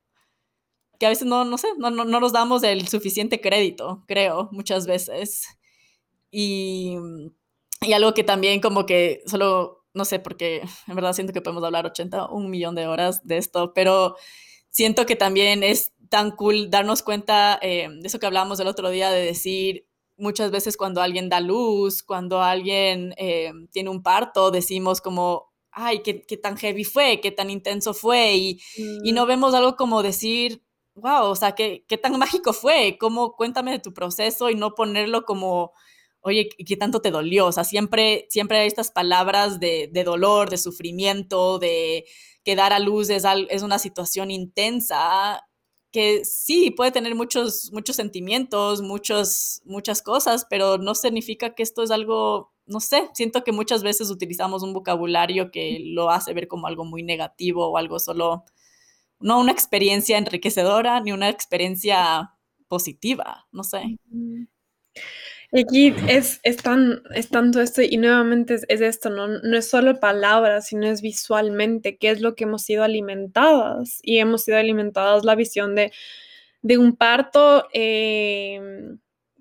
Que a veces no, no sé, no, no, no nos damos el suficiente crédito, creo, muchas veces. Y, y algo que también como que solo, no sé, porque en verdad siento que podemos hablar 80, un millón de horas de esto, pero siento que también es tan cool darnos cuenta eh, de eso que hablábamos el otro día, de decir, muchas veces cuando alguien da luz, cuando alguien eh, tiene un parto, decimos como, ay, qué, qué, tan heavy fue, qué tan intenso fue, y, y, no mm. vemos algo como decir, wow, o sea, qué, qué tan [laughs] mágico fue, cómo cuéntame de tu proceso y no ponerlo como, oye, ¿qué tanto te dolió? O sea, siempre, siempre hay estas palabras de, dolor, de sufrimiento, de que dar a luz es, es una situación intensa que sí puede tener muchos, muchos sentimientos, muchos, muchas cosas, pero no significa que esto es algo, no sé, siento que muchas veces utilizamos un vocabulario que lo hace ver como algo muy negativo o algo solo, no una experiencia enriquecedora ni una experiencia positiva, no sé. Y aquí es, es, tan, es tanto esto, y nuevamente es, es, esto, ¿no? no es solo palabras, sino es visualmente, qué es lo que hemos sido alimentadas. Y hemos sido alimentadas la visión de, de un parto eh,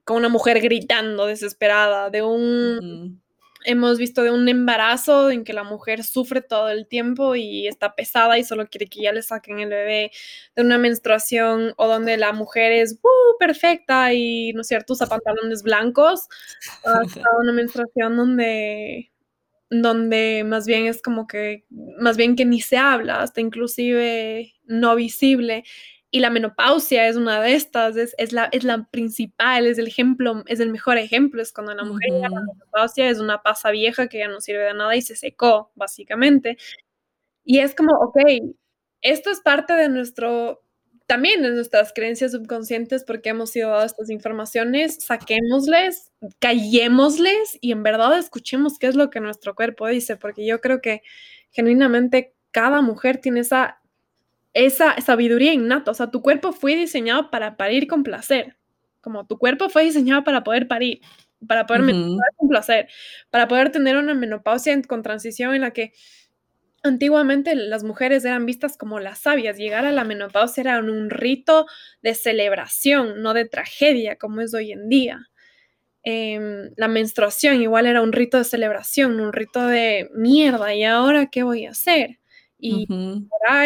con una mujer gritando desesperada, de un, hemos visto de un embarazo en que la mujer sufre todo el tiempo y está pesada y solo quiere que ya le saquen el bebé, de una menstruación o donde la mujer es uh, perfecta y, ¿no es cierto?, usa pantalones blancos, hasta [laughs] una menstruación donde donde más bien es como que, más bien que ni se habla, hasta inclusive no visible. Y la menopausia es una de estas, es, es, la, es la principal, es el ejemplo, es el mejor ejemplo, es cuando una mujer llega a la menopausia, es una pasa vieja que ya no sirve de nada y se secó, básicamente. Y es como, ok, esto es parte de nuestro, también de nuestras creencias subconscientes porque hemos sido dadas estas informaciones, saquémosles, callémosles y en verdad escuchemos qué es lo que nuestro cuerpo dice, porque yo creo que genuinamente cada mujer tiene esa esa sabiduría innata. O sea, tu cuerpo fue diseñado para parir con placer. Como tu cuerpo fue diseñado para poder parir, para poder uh con placer, para poder tener una menopausia con transición en la que antiguamente las mujeres eran vistas como las sabias. Llegar a la menopausia era un rito de celebración, no de tragedia como es hoy en día. Em, la menstruación igual era un rito de celebración, un rito de mierda, ¿y ahora qué voy a hacer? Y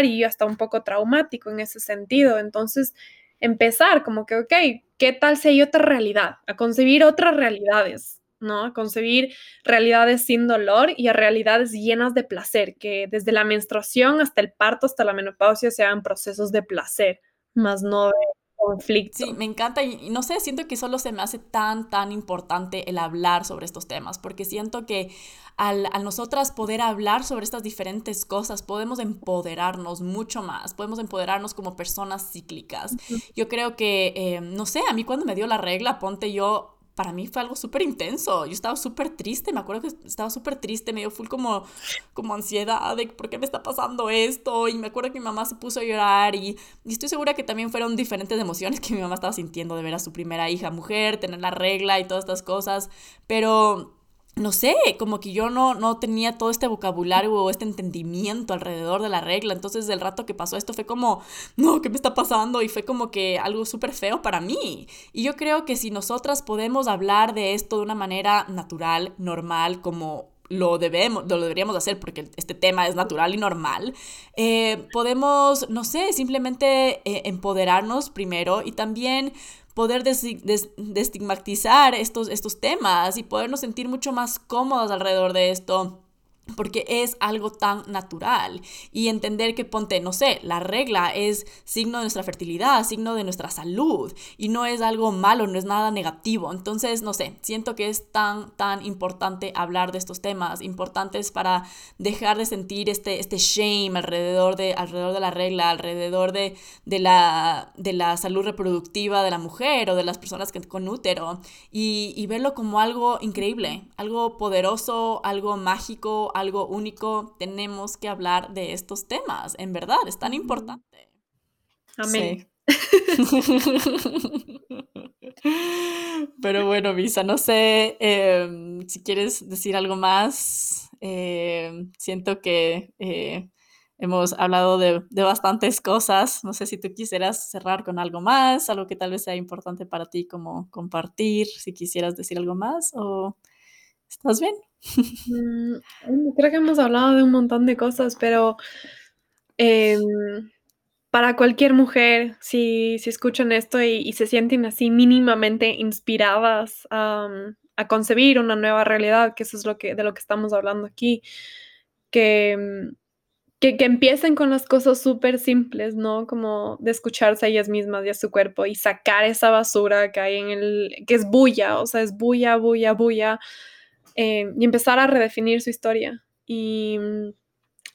y hasta un poco traumático en ese sentido. Entonces, empezar como que, ok, ¿qué tal si hay otra realidad? A concebir otras realidades, ¿no? A concebir realidades sin dolor y a realidades llenas de placer, que desde la menstruación hasta el parto, hasta la menopausia sean procesos de placer, más no de conflicto. Sí, me encanta y, no sé, siento que solo se me hace tan, tan importante el hablar sobre estos temas, porque siento que al, nosotras poder hablar sobre estas diferentes cosas, podemos empoderarnos mucho más, podemos empoderarnos como personas cíclicas. Yo creo que, eh, no sé, a mí cuando me dio la regla, ponte yo para mí fue algo súper intenso. Yo estaba súper triste, me acuerdo que estaba súper triste, me dio full como, como ansiedad de por qué me está pasando esto. Y me acuerdo que mi mamá se puso a llorar y, y estoy segura que también fueron diferentes emociones que mi mamá estaba sintiendo de ver a su primera hija mujer, tener la regla y todas estas cosas. Pero no sé, como que yo no, no tenía todo este vocabulario o este entendimiento alrededor de la regla. Entonces, el rato que pasó esto fue como, no, ¿qué me está pasando? Y fue como que algo súper feo para mí. Y yo creo que si nosotras podemos hablar de esto de una manera natural, normal, como lo, debemos, lo deberíamos hacer porque este tema es natural y normal, eh, podemos, no sé, simplemente eh, empoderarnos primero y también poder destigmatizar estos, estos temas y podernos sentir mucho más cómodos alrededor de esto porque es algo tan natural y entender que ponte, no sé, la regla es signo de nuestra fertilidad, signo de nuestra salud y no es algo malo, no es nada negativo. Entonces, no sé, siento que es tan, tan importante hablar de estos temas, importantes para dejar de sentir este, este shame alrededor de, alrededor de la regla, alrededor de, de, la, de la salud reproductiva de la mujer o de las personas que, con útero y, y verlo como algo increíble, algo poderoso, algo mágico, único, tenemos que hablar de estos temas. En verdad, es tan importante. Amén. [laughs] Pero bueno, Visa, no sé em, si quieres decir algo más. Em, siento que eh, hemos hablado de, de, bastantes cosas. No sé si tú quisieras cerrar con algo más, algo que tal vez sea importante para ti como compartir, si quisieras decir algo más o estás bien. Mm, creo que hemos hablado de un montón de cosas, pero em, para cualquier mujer, si, si escuchan esto y, se sienten así mínimamente inspiradas a concebir una nueva realidad, que eso es lo que, de lo que estamos hablando aquí, que, que, que empiecen con las cosas súper simples, ¿no? Como de escucharse a ellas mismas y a su cuerpo y sacar esa basura que hay en el, que es bulla, o sea, es bulla, bulla, bulla eh, y empezar a redefinir su historia. Y mm,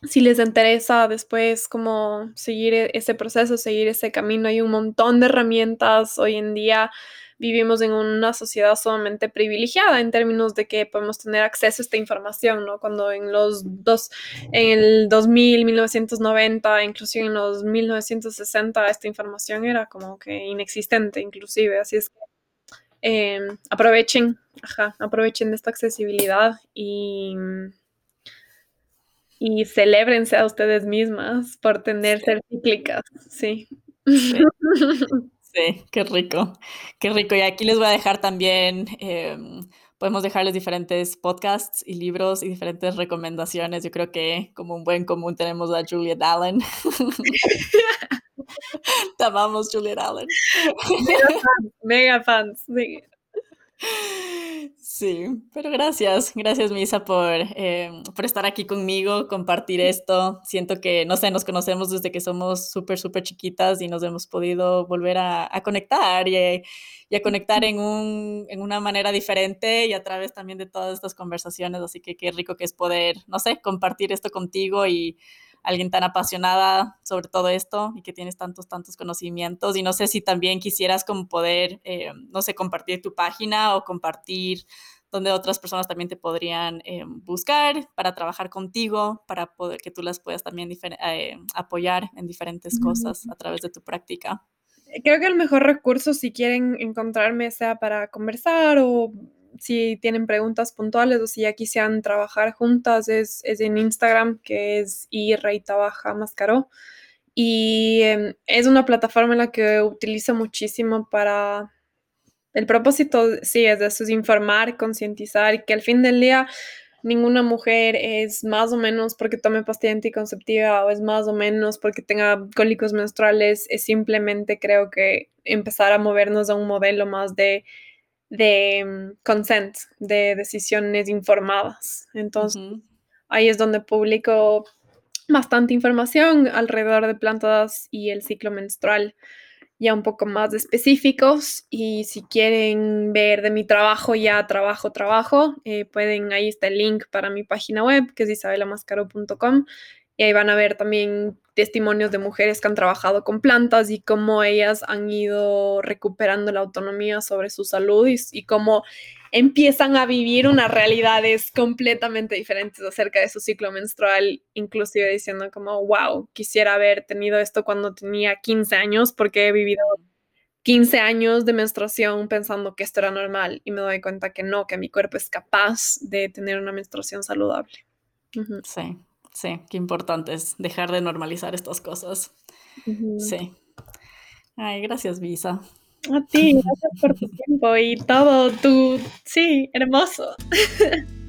si les interesa después como seguir e-, ese proceso, seguir ese camino, hay un montón de herramientas. Hoy en día vivimos en una sociedad sumamente privilegiada en términos de que podemos tener acceso a esta información, ¿no? Cuando en los dos, en el 2000, 1990, inclusive en los 1960, esta información era como que inexistente, inclusive. Así es que Em, aprovechen, ajá, aprovechen esta accesibilidad y, y celébrense a ustedes mismas por tener ser cíclicas, sí. [laughs] sí. qué rico, qué rico. Y aquí les voy a dejar también, em, podemos dejarles diferentes podcasts y libros y diferentes recomendaciones. Yo creo que como un buen común tenemos a Juliet Allen. [laughs] Te amamos, Juliet Allen. Mega fans, Sí, pero gracias, gracias Misa por, em, por estar aquí conmigo, compartir esto. Siento que, no sé, nos conocemos desde que somos súper, súper chiquitas y nos hemos podido volver a, conectar y, y, a conectar [laughs] en, un, en una manera diferente y a través también de todas estas conversaciones. Así que qué rico que es poder, no sé, compartir esto contigo y alguien tan apasionada sobre todo esto y que tienes tantos, tantos conocimientos. Y no sé si también quisieras como poder, eh, no sé, compartir tu página o compartir donde otras personas también te podrían eh, buscar para trabajar contigo, para poder que tú las puedas también eh, apoyar en diferentes cosas a través de tu práctica. Creo que el mejor recurso si quieren encontrarme sea para conversar o si tienen preguntas puntuales o si ya quisieran trabajar juntas, es, en Instagram, que es Baja Mascaró. Y em, es una plataforma en la que utilizo muchísimo para... El propósito, sí, es de eso, es informar, concientizar que al fin del día ninguna mujer es más o menos porque tome pastilla anticonceptiva o es más o menos porque tenga cólicos menstruales, es simplemente creo que empezar a movernos a un modelo más de de mm, consent, de decisiones informadas. Entonces, ahí es donde publico bastante información alrededor de plantas y el ciclo menstrual, ya un poco más específicos. Y si quieren ver de mi trabajo, ya trabajo, trabajo, eh, pueden, ahí está el link para mi página web, que es isabelamascaro.com. Y ahí van a ver también testimonios de mujeres que han trabajado con plantas y cómo ellas han ido recuperando la autonomía sobre su salud y, y cómo empiezan a vivir unas realidades completamente diferentes acerca de su ciclo menstrual, inclusive diciendo como, wow, quisiera haber tenido esto cuando tenía 15 años porque he vivido 15 años de menstruación pensando que esto era normal y me doy cuenta que no, que mi cuerpo es capaz de tener una menstruación saludable. Sí, sí, qué importante es dejar de normalizar estas cosas. Sí. Ay, gracias, Visa. A ti, gracias por tu tiempo y todo tu... Sí, hermoso. [laughs]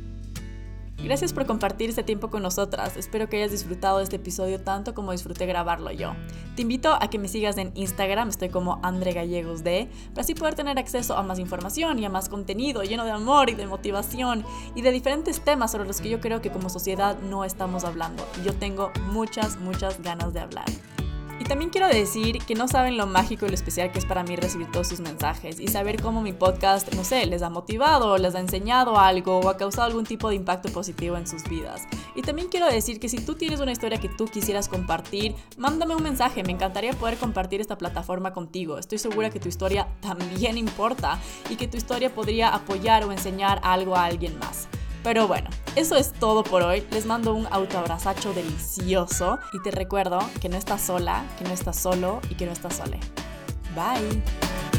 Gracias por compartir este tiempo con nosotras. Espero que hayas disfrutado este episodio tanto como disfruté grabarlo yo. Te invito a que me sigas en Instagram, estoy como Andre Gallegos D, para así poder tener acceso a más información y a más contenido lleno de amor y de motivación y de diferentes temas sobre los que yo creo que como sociedad no estamos hablando. Y yo tengo muchas, muchas ganas de hablar. También quiero decir que no saben lo mágico y lo especial que es para mí recibir todos sus mensajes y saber cómo mi podcast, no sé, les ha motivado, les ha enseñado algo o ha causado algún tipo de impacto positivo en sus vidas. Y también quiero decir que si tú tienes una historia que tú quisieras compartir, mándame un mensaje, me encantaría poder compartir esta plataforma contigo. Estoy segura que tu historia también importa y que tu historia podría apoyar o enseñar algo a alguien más. Pero bueno, eso es todo por hoy. Les mando un autoabrazacho delicioso y te recuerdo que no estás sola, que no estás solo y que no estás sole. Bye.